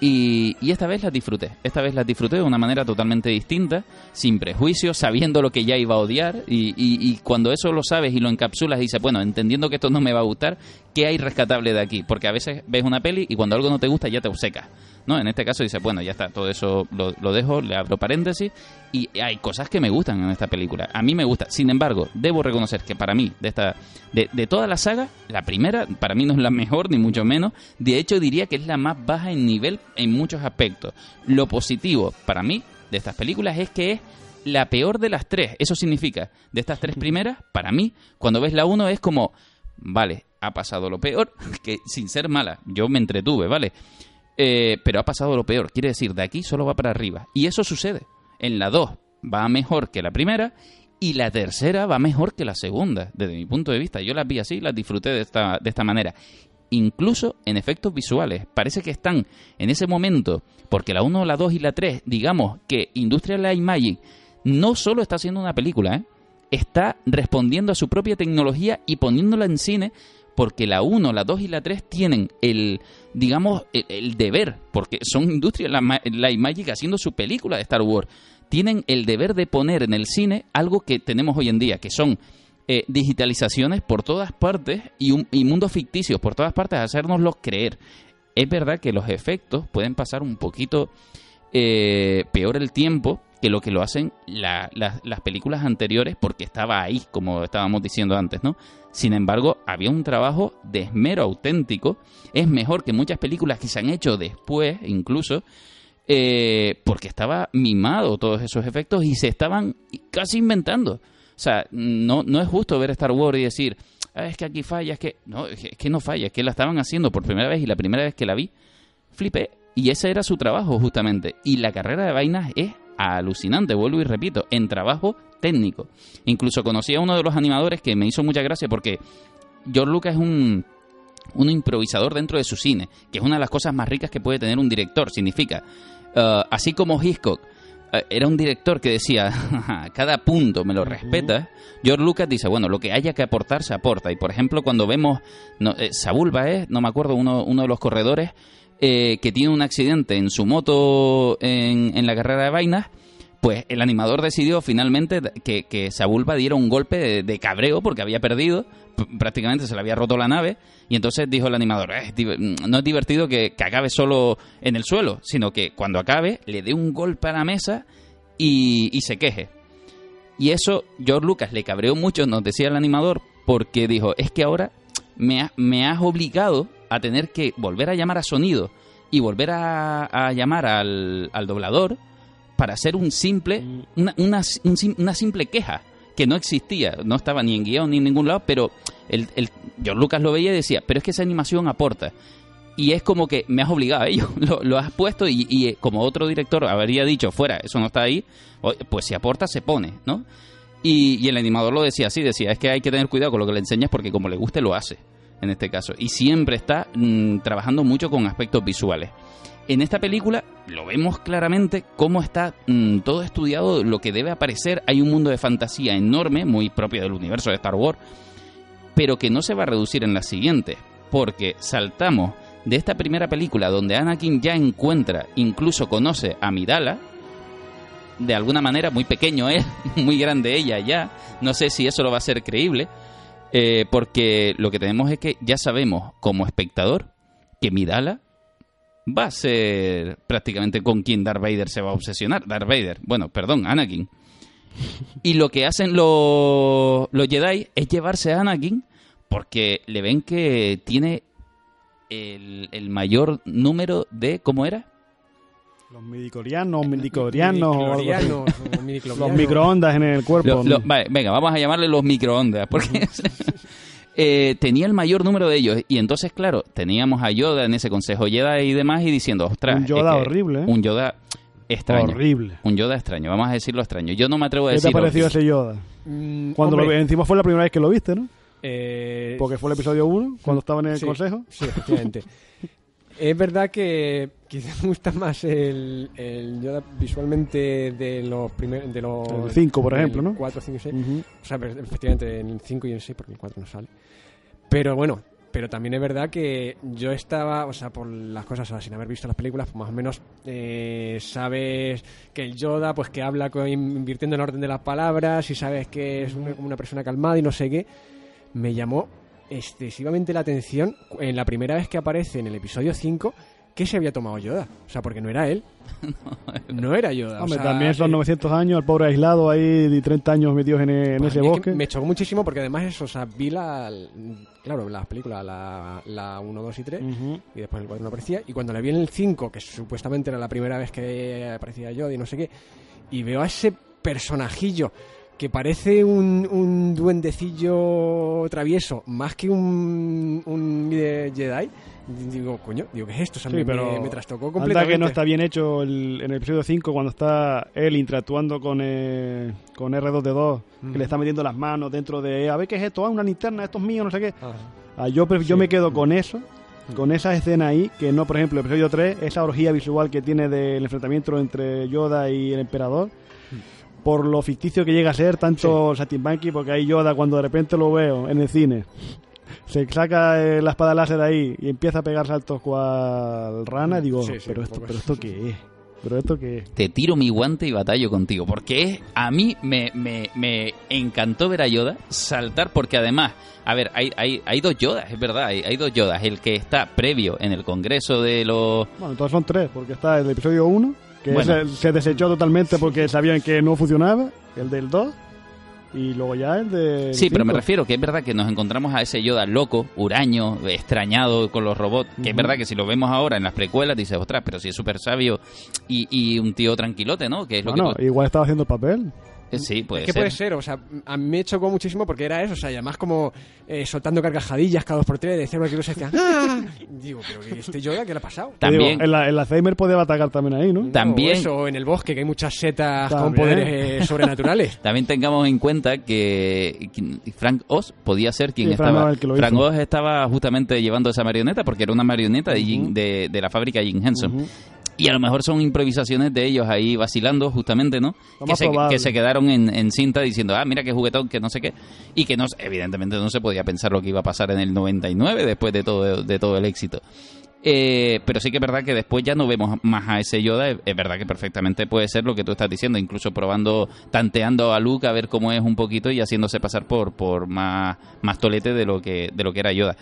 Y, y esta vez las disfruté. Esta vez las disfruté de una manera totalmente distinta, sin prejuicios, sabiendo lo que ya iba a odiar. Y, y- y cuando eso lo sabes y lo encapsulas y dices, bueno, entendiendo que esto no me va a gustar, ¿qué hay rescatable de aquí? Porque a veces ves una peli y cuando algo no te gusta ya te obceca. ¿No? En este caso dices, bueno, ya está, todo eso lo, dejo, le abro paréntesis. Y hay cosas que me gustan en esta película. A mí me gusta. Sin embargo, debo reconocer que para mí, de esta de, de toda la saga, la primera, para mí no es la mejor, ni mucho menos. De hecho, diría que es la más baja en nivel en muchos aspectos. Lo positivo, para mí, de estas películas es que es la peor de las tres. Eso significa, de estas tres primeras, para mí, cuando ves la 1 es como, vale, ha pasado lo peor, que sin ser mala, yo me entretuve, ¿vale? Eh, pero ha pasado lo peor, quiere decir, de aquí solo va para arriba. Y eso sucede. En la 2 va mejor que la primera y la tercera va mejor que la segunda, desde mi punto de vista. Yo las vi así, las disfruté de esta, de esta manera. Incluso en efectos visuales. Parece que están en ese momento, porque la 1, la 2 y la 3, digamos que Industrial Light Magic no solo está haciendo una película, ¿eh? está respondiendo a su propia tecnología y poniéndola en cine porque la 1, la 2 y la 3 tienen el, digamos, el, deber, porque son Industrial Light Magic haciendo su película de Star Wars, tienen el deber de poner en el cine algo que tenemos hoy en día, que son eh, digitalizaciones por todas partes y, un, y mundos ficticios por todas partes, hacérnoslos creer. Es verdad que los efectos pueden pasar un poquito eh, peor el tiempo que lo que lo hacen las películas anteriores porque estaba ahí, como estábamos diciendo antes, ¿no? Sin embargo, había un trabajo de esmero auténtico. Es mejor que muchas películas que se han hecho después, incluso, eh, porque estaba mimado todos esos efectos y se estaban casi inventando. O sea, no, no es justo ver Star Wars y decir, ah, es que aquí falla, es que no, es que no falla, es que la estaban haciendo por primera vez y la primera vez que la vi, flipé. Y ese era su trabajo justamente. Y la carrera de vainas es alucinante, vuelvo y repito, en trabajo técnico. Incluso conocí a uno de los animadores que me hizo mucha gracia porque George Lucas es un, un improvisador dentro de su cine, que es una de las cosas más ricas que puede tener un director. Significa, uh, así como Hitchcock uh, era un director que decía, cada punto me lo respeta, George Lucas dice, bueno, lo que haya que aportar se aporta. Y por ejemplo, cuando vemos, no, eh, Saúl Baez, no me acuerdo, uno, uno de los corredores, eh, que tiene un accidente en su moto en, en la carrera de vainas, pues el animador decidió finalmente que, que Sabulba diera un golpe de, cabreo porque había perdido, prácticamente se le había roto la nave, y entonces dijo el animador, eh, no es divertido que, acabe solo en el suelo, sino que cuando acabe le dé un golpe a la mesa y, se queje. Y eso George Lucas le cabreó mucho, nos decía el animador, porque dijo, es que ahora me, me has obligado a tener que volver a llamar a sonido y volver a, llamar al, al doblador para hacer un simple, mm. una, una, simple queja que no existía, no estaba ni en guion ni en ningún lado, pero el, el George Lucas lo veía y decía, pero es que esa animación aporta. Y es como que me has obligado a ello, lo, has puesto y, y, eh, como otro director habría dicho, fuera, eso no está ahí, pues si aporta se pone, ¿no? Y, y el animador lo decía así, decía, es que hay que tener cuidado con lo que le enseñas porque como le guste lo hace, en este caso. Y siempre está mm, trabajando mucho con aspectos visuales en esta película lo vemos claramente cómo está mm, todo estudiado, lo que debe aparecer. Hay un mundo de fantasía enorme, muy propio del universo de Star Wars, pero que no se va a reducir en la siguiente, porque saltamos de esta primera película donde Anakin ya encuentra, incluso conoce a Midala, de alguna manera muy pequeño él, muy grande ella ya, no sé si eso lo va a hacer creíble, eh, porque lo que tenemos es que ya sabemos como espectador que Midala va a ser prácticamente con quien Darth Vader se va a obsesionar. Darth Vader, bueno, perdón, Anakin. Y lo que hacen los, los Jedi es llevarse a Anakin porque le ven que tiene el, el mayor número de... ¿Cómo era? Los midicorianos, midicorianos, los microondas en el cuerpo. vale, venga, vamos a llamarle los microondas, porque eh, tenía el mayor número de ellos. Y entonces, claro, teníamos a Yoda en ese consejo Jedi y demás y diciendo, ostras. Un Yoda horrible. ¿eh? Un Yoda extraño. Horrible. Un Yoda extraño, vamos a decirlo extraño. Yo no me atrevo a decir. ¿Qué te ha parecido ese Yoda? Mm, cuando lo, encima fue la primera vez que lo viste, ¿no? Eh, Porque fue el episodio 1, cuando estaba en el consejo. Sí, efectivamente. Es verdad que quizás me gusta más el, el Yoda visualmente de los primeros. De los. 5, por ejemplo, ¿no? 4, 5 y 6. O sea, efectivamente en el 5 y en el 6, porque el 4 no sale. Pero bueno, pero también es verdad que yo estaba, o sea, por las cosas, sin haber visto las películas, pues más o menos eh, sabes que el Yoda, pues que habla con, invirtiendo en orden de las palabras y sabes que es una, una persona calmada y no sé qué, me llamó excesivamente la atención en la primera vez que aparece en el episodio 5 ¿qué se había tomado Yoda? O sea, porque no era él. no era Yoda. Hombre, también son 900 años, el pobre aislado ahí de 30 años metidos en, e, pues ese bosque. Me chocó muchísimo porque además eso, o sea, vi la, claro, las películas, la, la 1, 2 y 3, y después el 4 no aparecía, y cuando la vi en el 5, que supuestamente era la primera vez que aparecía Yoda y no sé qué, y veo a ese personajillo que parece un, un duendecillo travieso más que un, un Jedi, digo, coño, digo, ¿qué es esto? O sea, Sí, me, pero me, trastocó completamente. que no está bien hecho el- en el episodio 5 cuando está él interactuando con, eh, con R2D2, que le está metiendo las manos dentro de, a ver qué es esto, ah, una linterna, esto es mío, no sé qué. Ah, yo, yo Sí. me quedo con eso, con esa escena ahí, que no, por ejemplo, el episodio 3, esa orgía visual que tiene del enfrentamiento entre Yoda y el emperador, por lo ficticio que llega a ser, tanto Saltimbanqui, porque ahí Yoda, cuando de repente lo veo en el cine, se saca eh, la espada láser ahí y empieza a pegar saltos cual rana, y digo, Sí, sí, pero, esto, pero esto qué es, pero esto qué es. te tiro mi guante y batallo contigo. Porque es- a mí me, me, me encantó ver a Yoda saltar, porque además, a ver, hay, hay, hay dos Yodas, es verdad, hay, hay dos Yodas. El que está previo en el Congreso de los... Bueno, entonces son tres, porque está el episodio 1, que Bueno. ese se desechó totalmente porque sabían que no funcionaba, el del 2, y luego ya el de... Sí, pero me refiero que es verdad que nos encontramos a ese Yoda loco, huraño, extrañado con los robots. Que es verdad que si lo vemos ahora en las precuelas, dices, ostras, pero si es súper sabio y, y un tío tranquilote, ¿no? Que es lo Bueno, que tú- igual estaba haciendo el papel. Eh, Sí, puede Es que ser. puede ser, o sea, a mí me chocó muchísimo porque era eso, o sea, y además como eh, soltando carcajadillas cada dos por tres, decía cualquier cosa decía, ¡ah! Digo, pero ¿y este Yoda qué le ha pasado? Te digo, También, el, el Alzheimer podía atacar también ahí, ¿no? También- O eso, en el bosque, que hay muchas setas con También. poderes eh, sobrenaturales. también tengamos en cuenta que Frank Oz podía ser quien Sí, Frank estaba. Oz el que lo Frank hizo. Oz estaba justamente llevando esa marioneta porque era una marioneta de, Jim- Ujú. de, de la fábrica Jim Henson. Y a lo mejor son improvisaciones de ellos ahí vacilando, justamente, ¿no? Que se, que se quedaron en, en cinta diciendo, ah, mira qué juguetón, que no sé qué. Y que no, evidentemente no se podía pensar lo que iba a pasar en el 99 después de todo, de todo el éxito. Eh, pero sí que es verdad que después ya no vemos más a ese Yoda. Es, es verdad que perfectamente puede ser lo que tú estás diciendo, incluso probando, tanteando a Luke a ver cómo es un poquito y haciéndose pasar por, por más, más tolete de lo que, de lo que era Yoda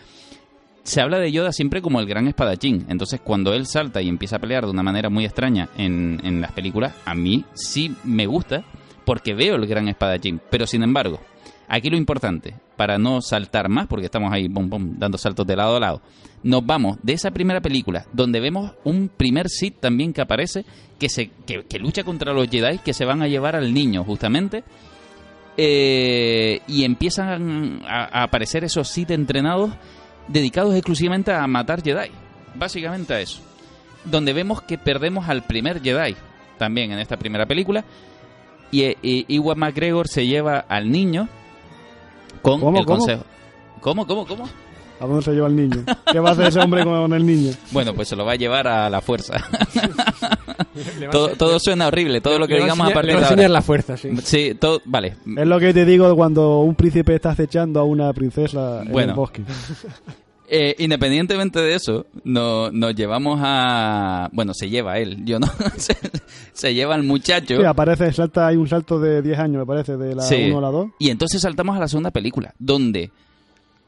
se habla de Yoda siempre como el gran espadachín. Entonces, cuando él salta y empieza a pelear de una manera muy extraña en, en las películas, a mí sí me gusta porque veo el gran espadachín. Pero, sin embargo, aquí lo importante, para no saltar más, porque estamos ahí bom, bom, dando saltos de lado a lado, nos vamos de esa primera película, donde vemos un primer Sith también que aparece, que, se, que, lucha contra los Jedi, que se van a llevar al niño, justamente. Eh, y empiezan a, a aparecer esos Sith entrenados dedicados exclusivamente a matar Jedi. Básicamente a eso. Donde vemos que perdemos al primer Jedi, también en esta primera película. Y, eh, y Iwan McGregor se lleva al niño con ¿Cómo, el cómo? consejo. ¿Cómo, cómo, cómo? ¿A dónde se lleva el niño? ¿Qué va a hacer ese hombre con el niño? Bueno, pues se lo va a llevar a la fuerza. A todo, todo suena horrible, todo lo que le digamos a partir de ahora. la fuerza, sí. Sí, todo, vale. Es lo que te digo cuando un príncipe está acechando a una princesa en Bueno. el bosque. Eh, independientemente de eso, no, nos llevamos a... Bueno, se lleva él, yo no. se, se lleva al muchacho. Sí, aparece, salta, hay un salto de 10 años, me parece, de la Sí. 1 a la 2. Y entonces saltamos a la segunda película, donde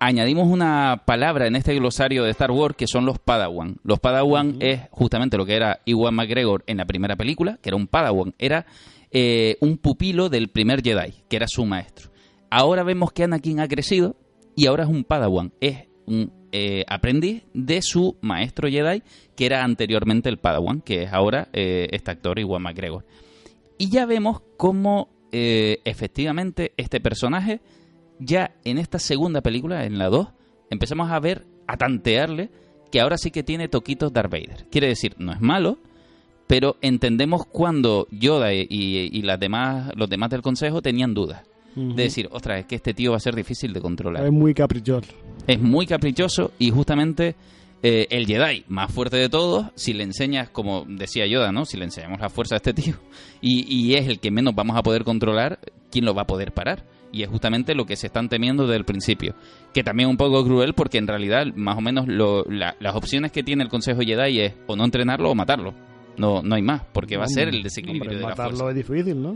añadimos una palabra en este glosario de Star Wars que son los Padawan. Los Padawan es justamente lo que era Iwan McGregor en la primera película, que era un Padawan. Era eh, un pupilo del primer Jedi, que era su maestro. Ahora vemos que Anakin ha crecido y ahora es un Padawan. Es un eh, aprendiz de su maestro Jedi, que era anteriormente el Padawan, que es ahora eh, este actor Iwan McGregor. Y ya vemos cómo efectivamente este personaje, ya en esta segunda película, en la 2, empezamos a ver, a tantearle, que ahora sí que tiene toquitos Darth Vader. Quiere decir, no es malo, pero entendemos cuando Yoda y, las demás, los demás del consejo tenían dudas. De decir, ostras, es que este tío va a ser difícil de controlar Es muy caprichoso. es muy caprichoso y justamente eh, el Jedi más fuerte de todos, si le enseñas, como decía Yoda, ¿no? Si le enseñamos la fuerza a este tío y, y es el que menos vamos a poder controlar, ¿quién lo va a poder parar? Y es justamente lo que se están temiendo desde el principio. Que también es un poco cruel porque en realidad más o menos lo- la- las opciones que tiene el Consejo Jedi es o no entrenarlo o matarlo. No, no hay más, porque va a ser el desequilibrio Hombre, de la matarlo fuerza. es difícil, ¿no?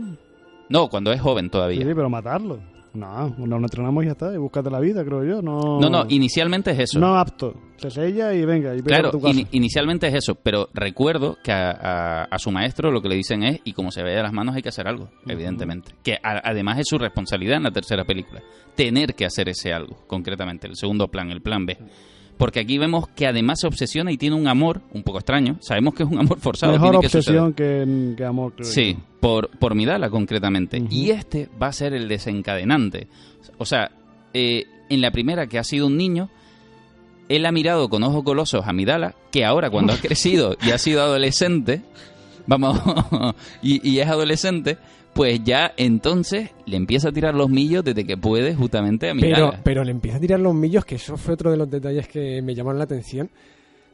No, cuando es joven Sí, todavía. pero matarlo. No, no, no entrenamos y ya está. Y búscate la vida, creo yo. No, No, no, inicialmente es eso. No apto. Se sella y venga. Y Claro, a tu casa. ini- inicialmente es eso, pero recuerdo que a, a- a su maestro lo que le dicen es, y como se ve de las manos hay que hacer algo, evidentemente. Que a- además es su responsabilidad en la tercera película, tener que hacer ese algo, concretamente, el segundo plan, el plan B. porque aquí vemos que además se obsesiona y tiene un amor un poco extraño. Sabemos que es un amor forzado. Mejor tiene que obsesión que, que amor, creo Sí, yo. por, por Midala concretamente. Y este va a ser el desencadenante. O sea, eh, en la primera que ha sido un niño, él ha mirado con ojos golosos a Midala, que ahora cuando ha crecido y ha sido adolescente, vamos, y, y es adolescente, pues ya entonces le empieza a tirar los millos desde que puede justamente a Pero, Midala. pero le empieza a tirar los millos, que eso fue otro de los detalles que me llamaron la atención.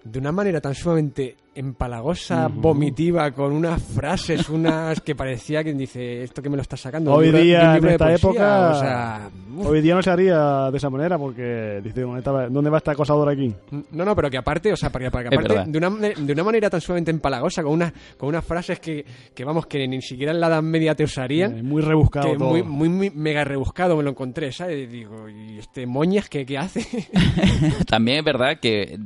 De una manera tan sumamente empalagosa, Ujú. vomitiva, con unas frases, unas que parecía que dice, esto que me lo está sacando. Hoy libro- día, en esta poesía", época, O sea, hoy día no se haría de esa manera porque dice, ¿dónde, estaba- ¿dónde va este acosador aquí? No, no, pero que aparte, o sea, porque, porque Es aparte de una, de una manera tan sumamente empalagosa, con unas, con unas frases que, que vamos, que ni siquiera en la Edad Media te usarían. Eh, muy rebuscado que todo. muy, muy, muy mega rebuscado me lo encontré, ¿sabes? Y digo, ¿y este moñas qué, qué hace? También es verdad que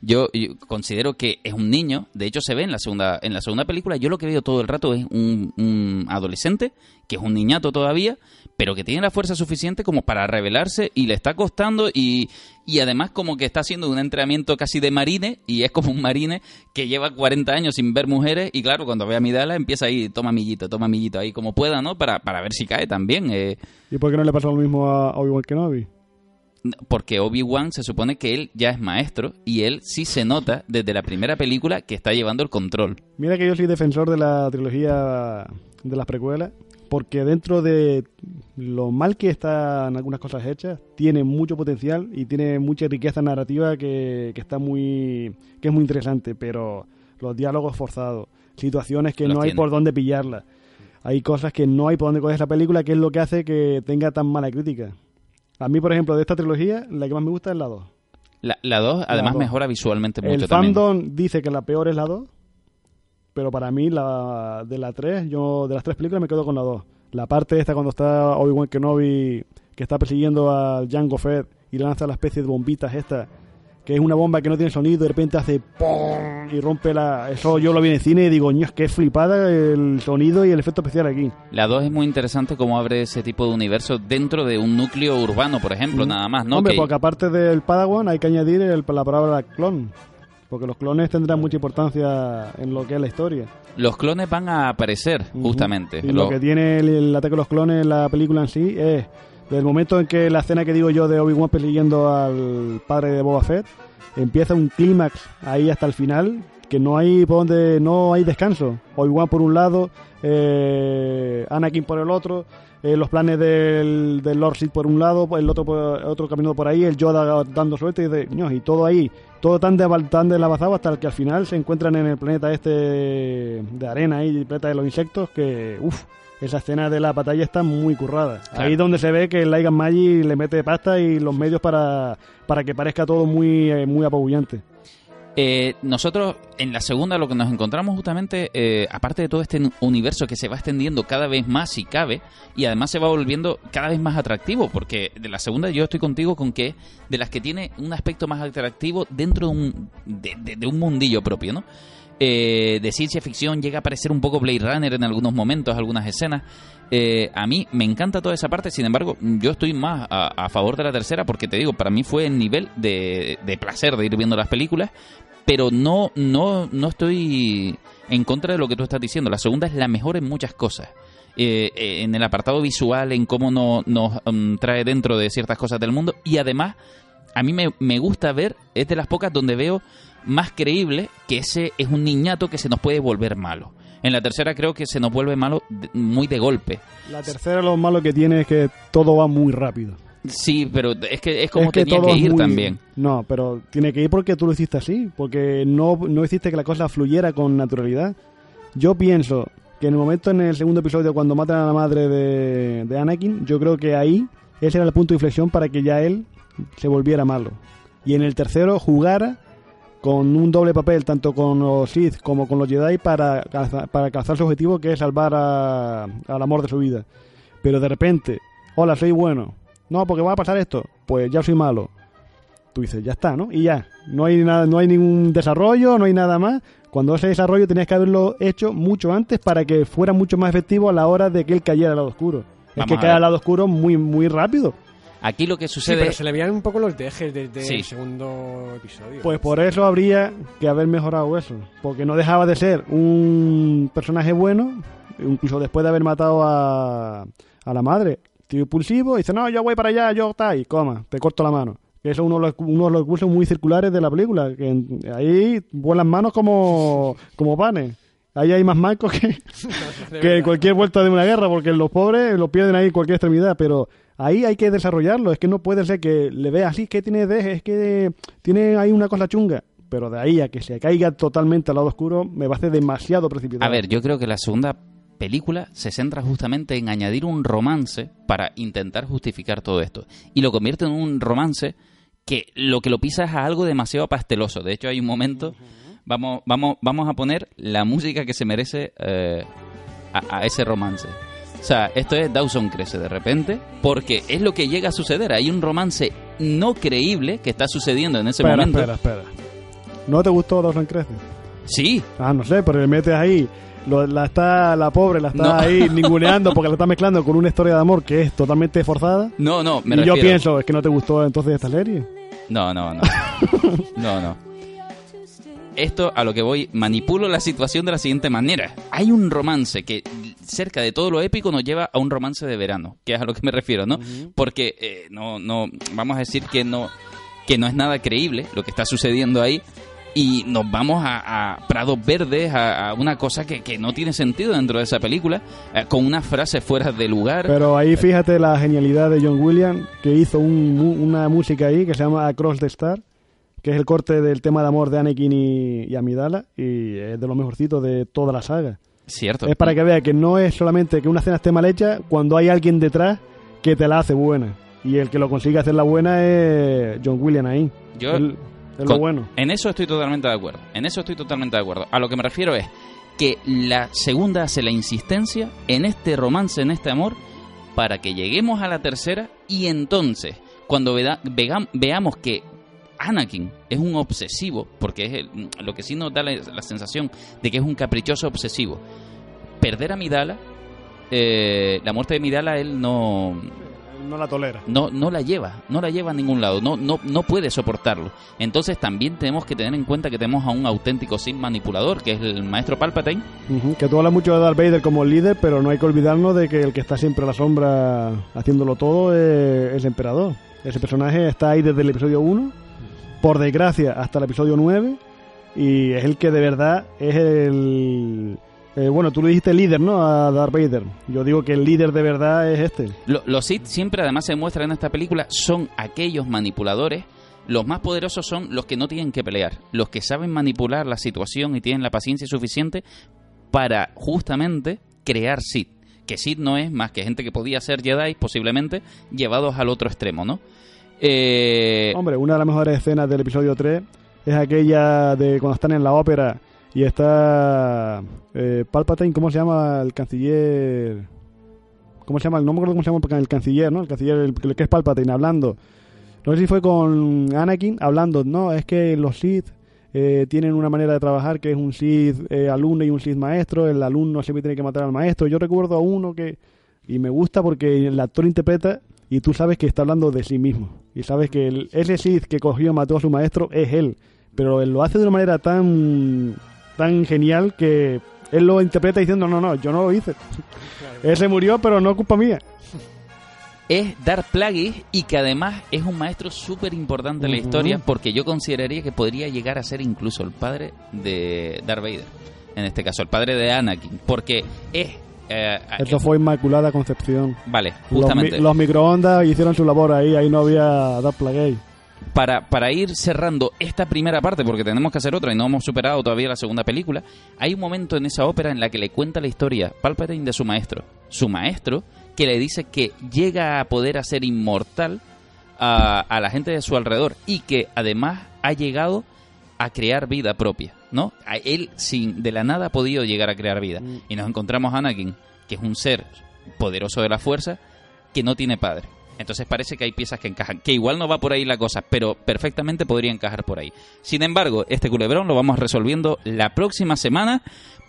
yo, yo considero que es un niño. De hecho, se ve en la segunda en la segunda película. Yo lo que veo todo el rato es un, adolescente que es un niñato todavía, pero que tiene la fuerza suficiente como para rebelarse y le está costando y, y además como que está haciendo un entrenamiento casi de marine y es como un marine que lleva 40 años sin ver mujeres y claro, cuando ve a Midala empieza ahí, toma millito, toma millito, ahí como pueda, ¿no? Para, para ver si cae también. Eh, ¿Y por qué no le pasó lo mismo a Obi-Wan Kenobi? Porque Obi-Wan se supone que él ya es maestro y él sí se nota desde la primera película que está llevando el control. Mira que yo soy defensor de la trilogía de las precuelas, porque dentro de lo mal que están algunas cosas hechas, tiene mucho potencial y tiene mucha riqueza narrativa que, que está muy que es muy interesante, pero los diálogos forzados, situaciones que Los no hay por dónde pillarlas. Hay cosas que no hay por dónde coger esa película, que es lo que hace que tenga tan mala crítica. A mí, por ejemplo, de esta trilogía, la que más me gusta es la 2. La 2 además dos. mejora visualmente mucho El también. fandom dice que la peor es la 2, pero para mí la de la 3, yo de las tres películas me quedo con la 2. La parte esta cuando está Obi-Wan Kenobi que está persiguiendo al Jango Fett y lanza la especie de bombitas esta, que es una bomba que no tiene sonido y de repente hace ¡pum! y rompe la... Eso yo lo vi en el cine y digo, es que es flipada el sonido y el efecto especial aquí. La 2 es muy interesante cómo abre ese tipo de universo dentro de un núcleo urbano, por ejemplo, Mm. nada más, ¿no? Hombre, Que- porque aparte del Padawan hay que añadir el- la palabra clon, porque los clones tendrán mucha importancia en lo que es la historia. Los clones van a aparecer, justamente. Y Lo- lo que tiene el, el ataque de los clones en la película en sí es desde el momento en que la escena que digo yo de Obi-Wan persiguiendo al padre de Boba Fett empieza un clímax ahí hasta el final que no hay por donde no hay descanso. Obi-Wan por un lado, eh, Anakin por el otro, eh, los planes del, del Lord Sith por un lado, el otro por- otro caminando por ahí, el Yoda dando suerte y, de, y todo ahí, todo tan, de, tan deslavazado hasta que al final se encuentran en el planeta este de arena ahí, el planeta de los insectos, que uff, esa escena de la batalla está muy currada. Claro. Ahí es donde se ve que el Light Magic le mete pasta y los medios para, para que parezca todo muy, eh, muy apabullante. Eh, nosotros en la segunda lo que nos encontramos justamente, eh, aparte de todo este universo que se va extendiendo cada vez más si cabe, y además se va volviendo cada vez más atractivo, porque de la segunda yo estoy contigo con que de las que tiene un aspecto más atractivo dentro de un, de, de- de un mundillo propio, ¿no? Eh, de ciencia ficción llega a parecer un poco Blade Runner en algunos momentos, algunas escenas. Eh, a mí me encanta toda esa parte, sin embargo, yo estoy más a, favor de la tercera porque te digo, para mí fue el nivel de, de placer de ir viendo las películas, pero no, no, no estoy en contra de lo que tú estás diciendo. La segunda es la mejor en muchas cosas. Eh, eh, en el apartado visual, en cómo no- nos mm, trae dentro de ciertas cosas del mundo y además a mí me, me gusta ver, es de las pocas donde veo más creíble que ese es un niñato que se nos puede volver malo. En la tercera creo que se nos vuelve malo muy de golpe. La tercera lo malo que tiene es que todo va muy rápido. Sí, pero es que es como Es que tenía que ir muy- también. No, pero tiene que ir porque tú lo hiciste así, porque no, no hiciste que la cosa fluyera con naturalidad. Yo pienso que en el momento en el segundo episodio cuando matan a la madre de, de Anakin, yo creo que ahí ese era el punto de inflexión para que ya él se volviera malo. Y en el tercero jugara con un doble papel, tanto con los Sith como con los Jedi, para, alza- para alcanzar su objetivo, que es salvar a- al amor de su vida. Pero de repente, hola, soy bueno. No, porque va a pasar esto. Pues ya soy malo. Tú dices, ya está, ¿no? Y ya. No hay, nada, no hay ningún desarrollo, no hay nada más. Cuando ese desarrollo tenías que haberlo hecho mucho antes para que fuera mucho más efectivo a la hora de que él cayera al lado oscuro. Es que cae al lado oscuro muy, muy rápido. Aquí lo que Sí, sucede pero se le veían un poco los dejes desde Sí. el segundo episodio. Pues por eso habría que haber mejorado eso. Porque no dejaba de ser un personaje bueno, incluso después de haber matado a, a la madre. Tío impulsivo, y dice, no, yo voy para allá, yo está, y coma, te corto la mano. Que eso es uno de los, uno de los recursos muy circulares de la película. Que en- ahí vuelan manos como, como panes. Ahí hay más marcos que, que cualquier vuelta de una guerra, porque los pobres lo pierden ahí en cualquier extremidad, pero ahí hay que desarrollarlo, es que no puede ser que le veas así, que tiene deje, es que tiene ahí una cosa chunga, pero de ahí a que se caiga totalmente al lado oscuro me va a hacer demasiado precipitado. A ver, yo creo que la segunda película se centra justamente en añadir un romance para intentar justificar todo esto. Y lo convierte en un romance que lo que lo pisa es a algo demasiado pasteloso. De hecho, hay un momento, vamos, vamos, vamos a poner la música que se merece eh, a ese romance. O sea, esto es Dawson crece de repente, porque es lo que llega a suceder. Hay un romance no creíble que está sucediendo en ese espera, momento. espera, espera. ¿No te gustó Dawson Crece? Sí, Ah, no sé, pero le metes ahí, lo- la está la pobre, la está No. ahí ninguneando porque la está mezclando con una historia de amor que es totalmente forzada. no, no, me y yo refiero- pienso, es que no te gustó entonces esta serie. No, no, no. No, no. Esto a lo que voy, manipulo la situación de la siguiente manera. Hay un romance que cerca de todo lo épico nos lleva a un romance de verano, que es a lo que me refiero, ¿no? Porque eh, no, no, vamos a decir que no, que no es nada creíble lo que está sucediendo ahí y nos vamos a, a prados verdes, a, a una cosa que, que no tiene sentido dentro de esa película, eh, con una frase fuera de lugar. Pero ahí fíjate la genialidad de John Williams, que hizo un mu- una música ahí que se llama Across the Star, que es el corte del tema de amor de Anakin y, y Amidala, y es de los mejorcitos de toda la saga. Cierto. Es para que vea que no es solamente que una escena esté mal hecha, cuando hay alguien detrás que te la hace buena. Y el que lo consigue hacerla buena es John Williams ahí. Yo- Él- es lo bueno. En eso estoy totalmente de acuerdo. En eso estoy totalmente de acuerdo. A lo que me refiero es que la segunda hace la insistencia en este romance, en este amor, para que lleguemos a la tercera y entonces, cuando veda- veamos que Anakin es un obsesivo, porque es el- lo que sí nos da la, la sensación de que es un caprichoso obsesivo, perder a Midala, eh, la muerte de Midala, él no, No la tolera. no, no la lleva, no la lleva a ningún lado, no, no, no puede soportarlo. Entonces también tenemos que tener en cuenta que tenemos a un auténtico Sith manipulador, que es el maestro Palpatine. Ujú, Que tú hablas mucho de Darth Vader como líder, pero no hay que olvidarnos de que el que está siempre a la sombra haciéndolo todo es el emperador. Ese personaje está ahí desde el episodio 1, por desgracia, hasta el episodio 9, y es el que de verdad es el... eh, bueno, tú le dijiste líder, ¿no? A Darth Vader. Yo digo que el líder de verdad es este. Lo- los Sith siempre además se muestran en esta película, son aquellos manipuladores. Los más poderosos son los que no tienen que pelear, los que saben manipular la situación y tienen la paciencia suficiente para justamente crear Sith. Que Sith no es más que gente que podía ser Jedi, posiblemente, llevados al otro extremo, ¿no? Eh, Hombre, una de las mejores escenas del episodio 3 es aquella de cuando están en la ópera y está eh, Palpatine, ¿cómo se llama el canciller? ¿Cómo se llama? No me acuerdo cómo se llama el canciller, ¿no? El canciller, el, que es Palpatine, hablando. No sé si fue con Anakin hablando, no, es que los Sith eh, tienen una manera de trabajar que es un Sith eh, alumno y un Sith maestro, el alumno siempre tiene que matar al maestro. Yo recuerdo a uno que... Y me gusta porque el actor interpreta y tú sabes que está hablando de sí mismo. Y sabes que el, ese Sith que cogió y mató a su maestro es él. Pero él lo hace de una manera tan, tan genial que él lo interpreta diciendo, no, no, yo no lo hice. Él se murió, pero no culpa mía. es Darth Plagueis y que además es un maestro súper importante en la historia porque yo consideraría que podría llegar a ser incluso el padre de Darth Vader. En este caso, el padre de Anakin. Porque es... eh, Eso fue Inmaculada Concepción. Vale, Los, mi- justamente. los microondas hicieron su labor ahí, ahí no había Darth Plagueis. para, para ir cerrando esta primera parte, porque tenemos que hacer otra y no hemos superado todavía la segunda película, hay un momento en esa ópera en la que le cuenta la historia Palpatine de su maestro. Su maestro que le dice que llega a poder hacer inmortal a, a la gente de su alrededor y que además ha llegado a crear vida propia, ¿no? A él sin de la nada ha podido llegar a crear vida. Mm. Y nos encontramos a Anakin, que es un ser poderoso de la fuerza, que no tiene padre. Entonces parece que hay piezas que encajan, que igual no va por ahí la cosa, pero perfectamente podría encajar por ahí. Sin embargo, este culebrón lo vamos resolviendo la próxima semana,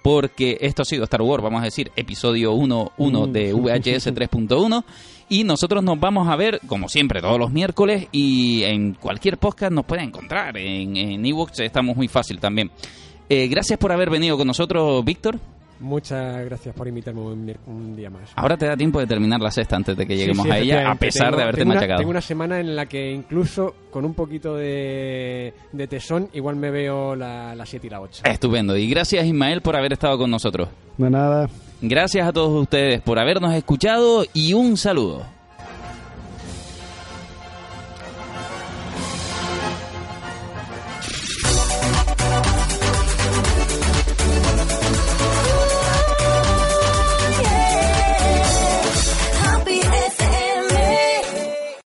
porque esto ha sido Star Wars, vamos a decir, episodio 1.1 de VHS 3.1, Y nosotros nos vamos a ver, como siempre, todos los miércoles y en cualquier podcast nos pueden encontrar. En, en ebooks estamos muy fácil también. Eh, gracias por haber venido con nosotros, Víctor. Muchas gracias por invitarme un, día más. Ahora te da tiempo de terminar la sexta antes de que lleguemos Sí, sí, a ella, a pesar Tengo- de haberte tengo una- machacado. Tengo una semana en la que incluso con un poquito de, de tesón igual me veo la, la 7 y la 8. Estupendo. Y gracias, Ismael, por haber estado con nosotros. No nada. Gracias a todos ustedes por habernos escuchado y un saludo.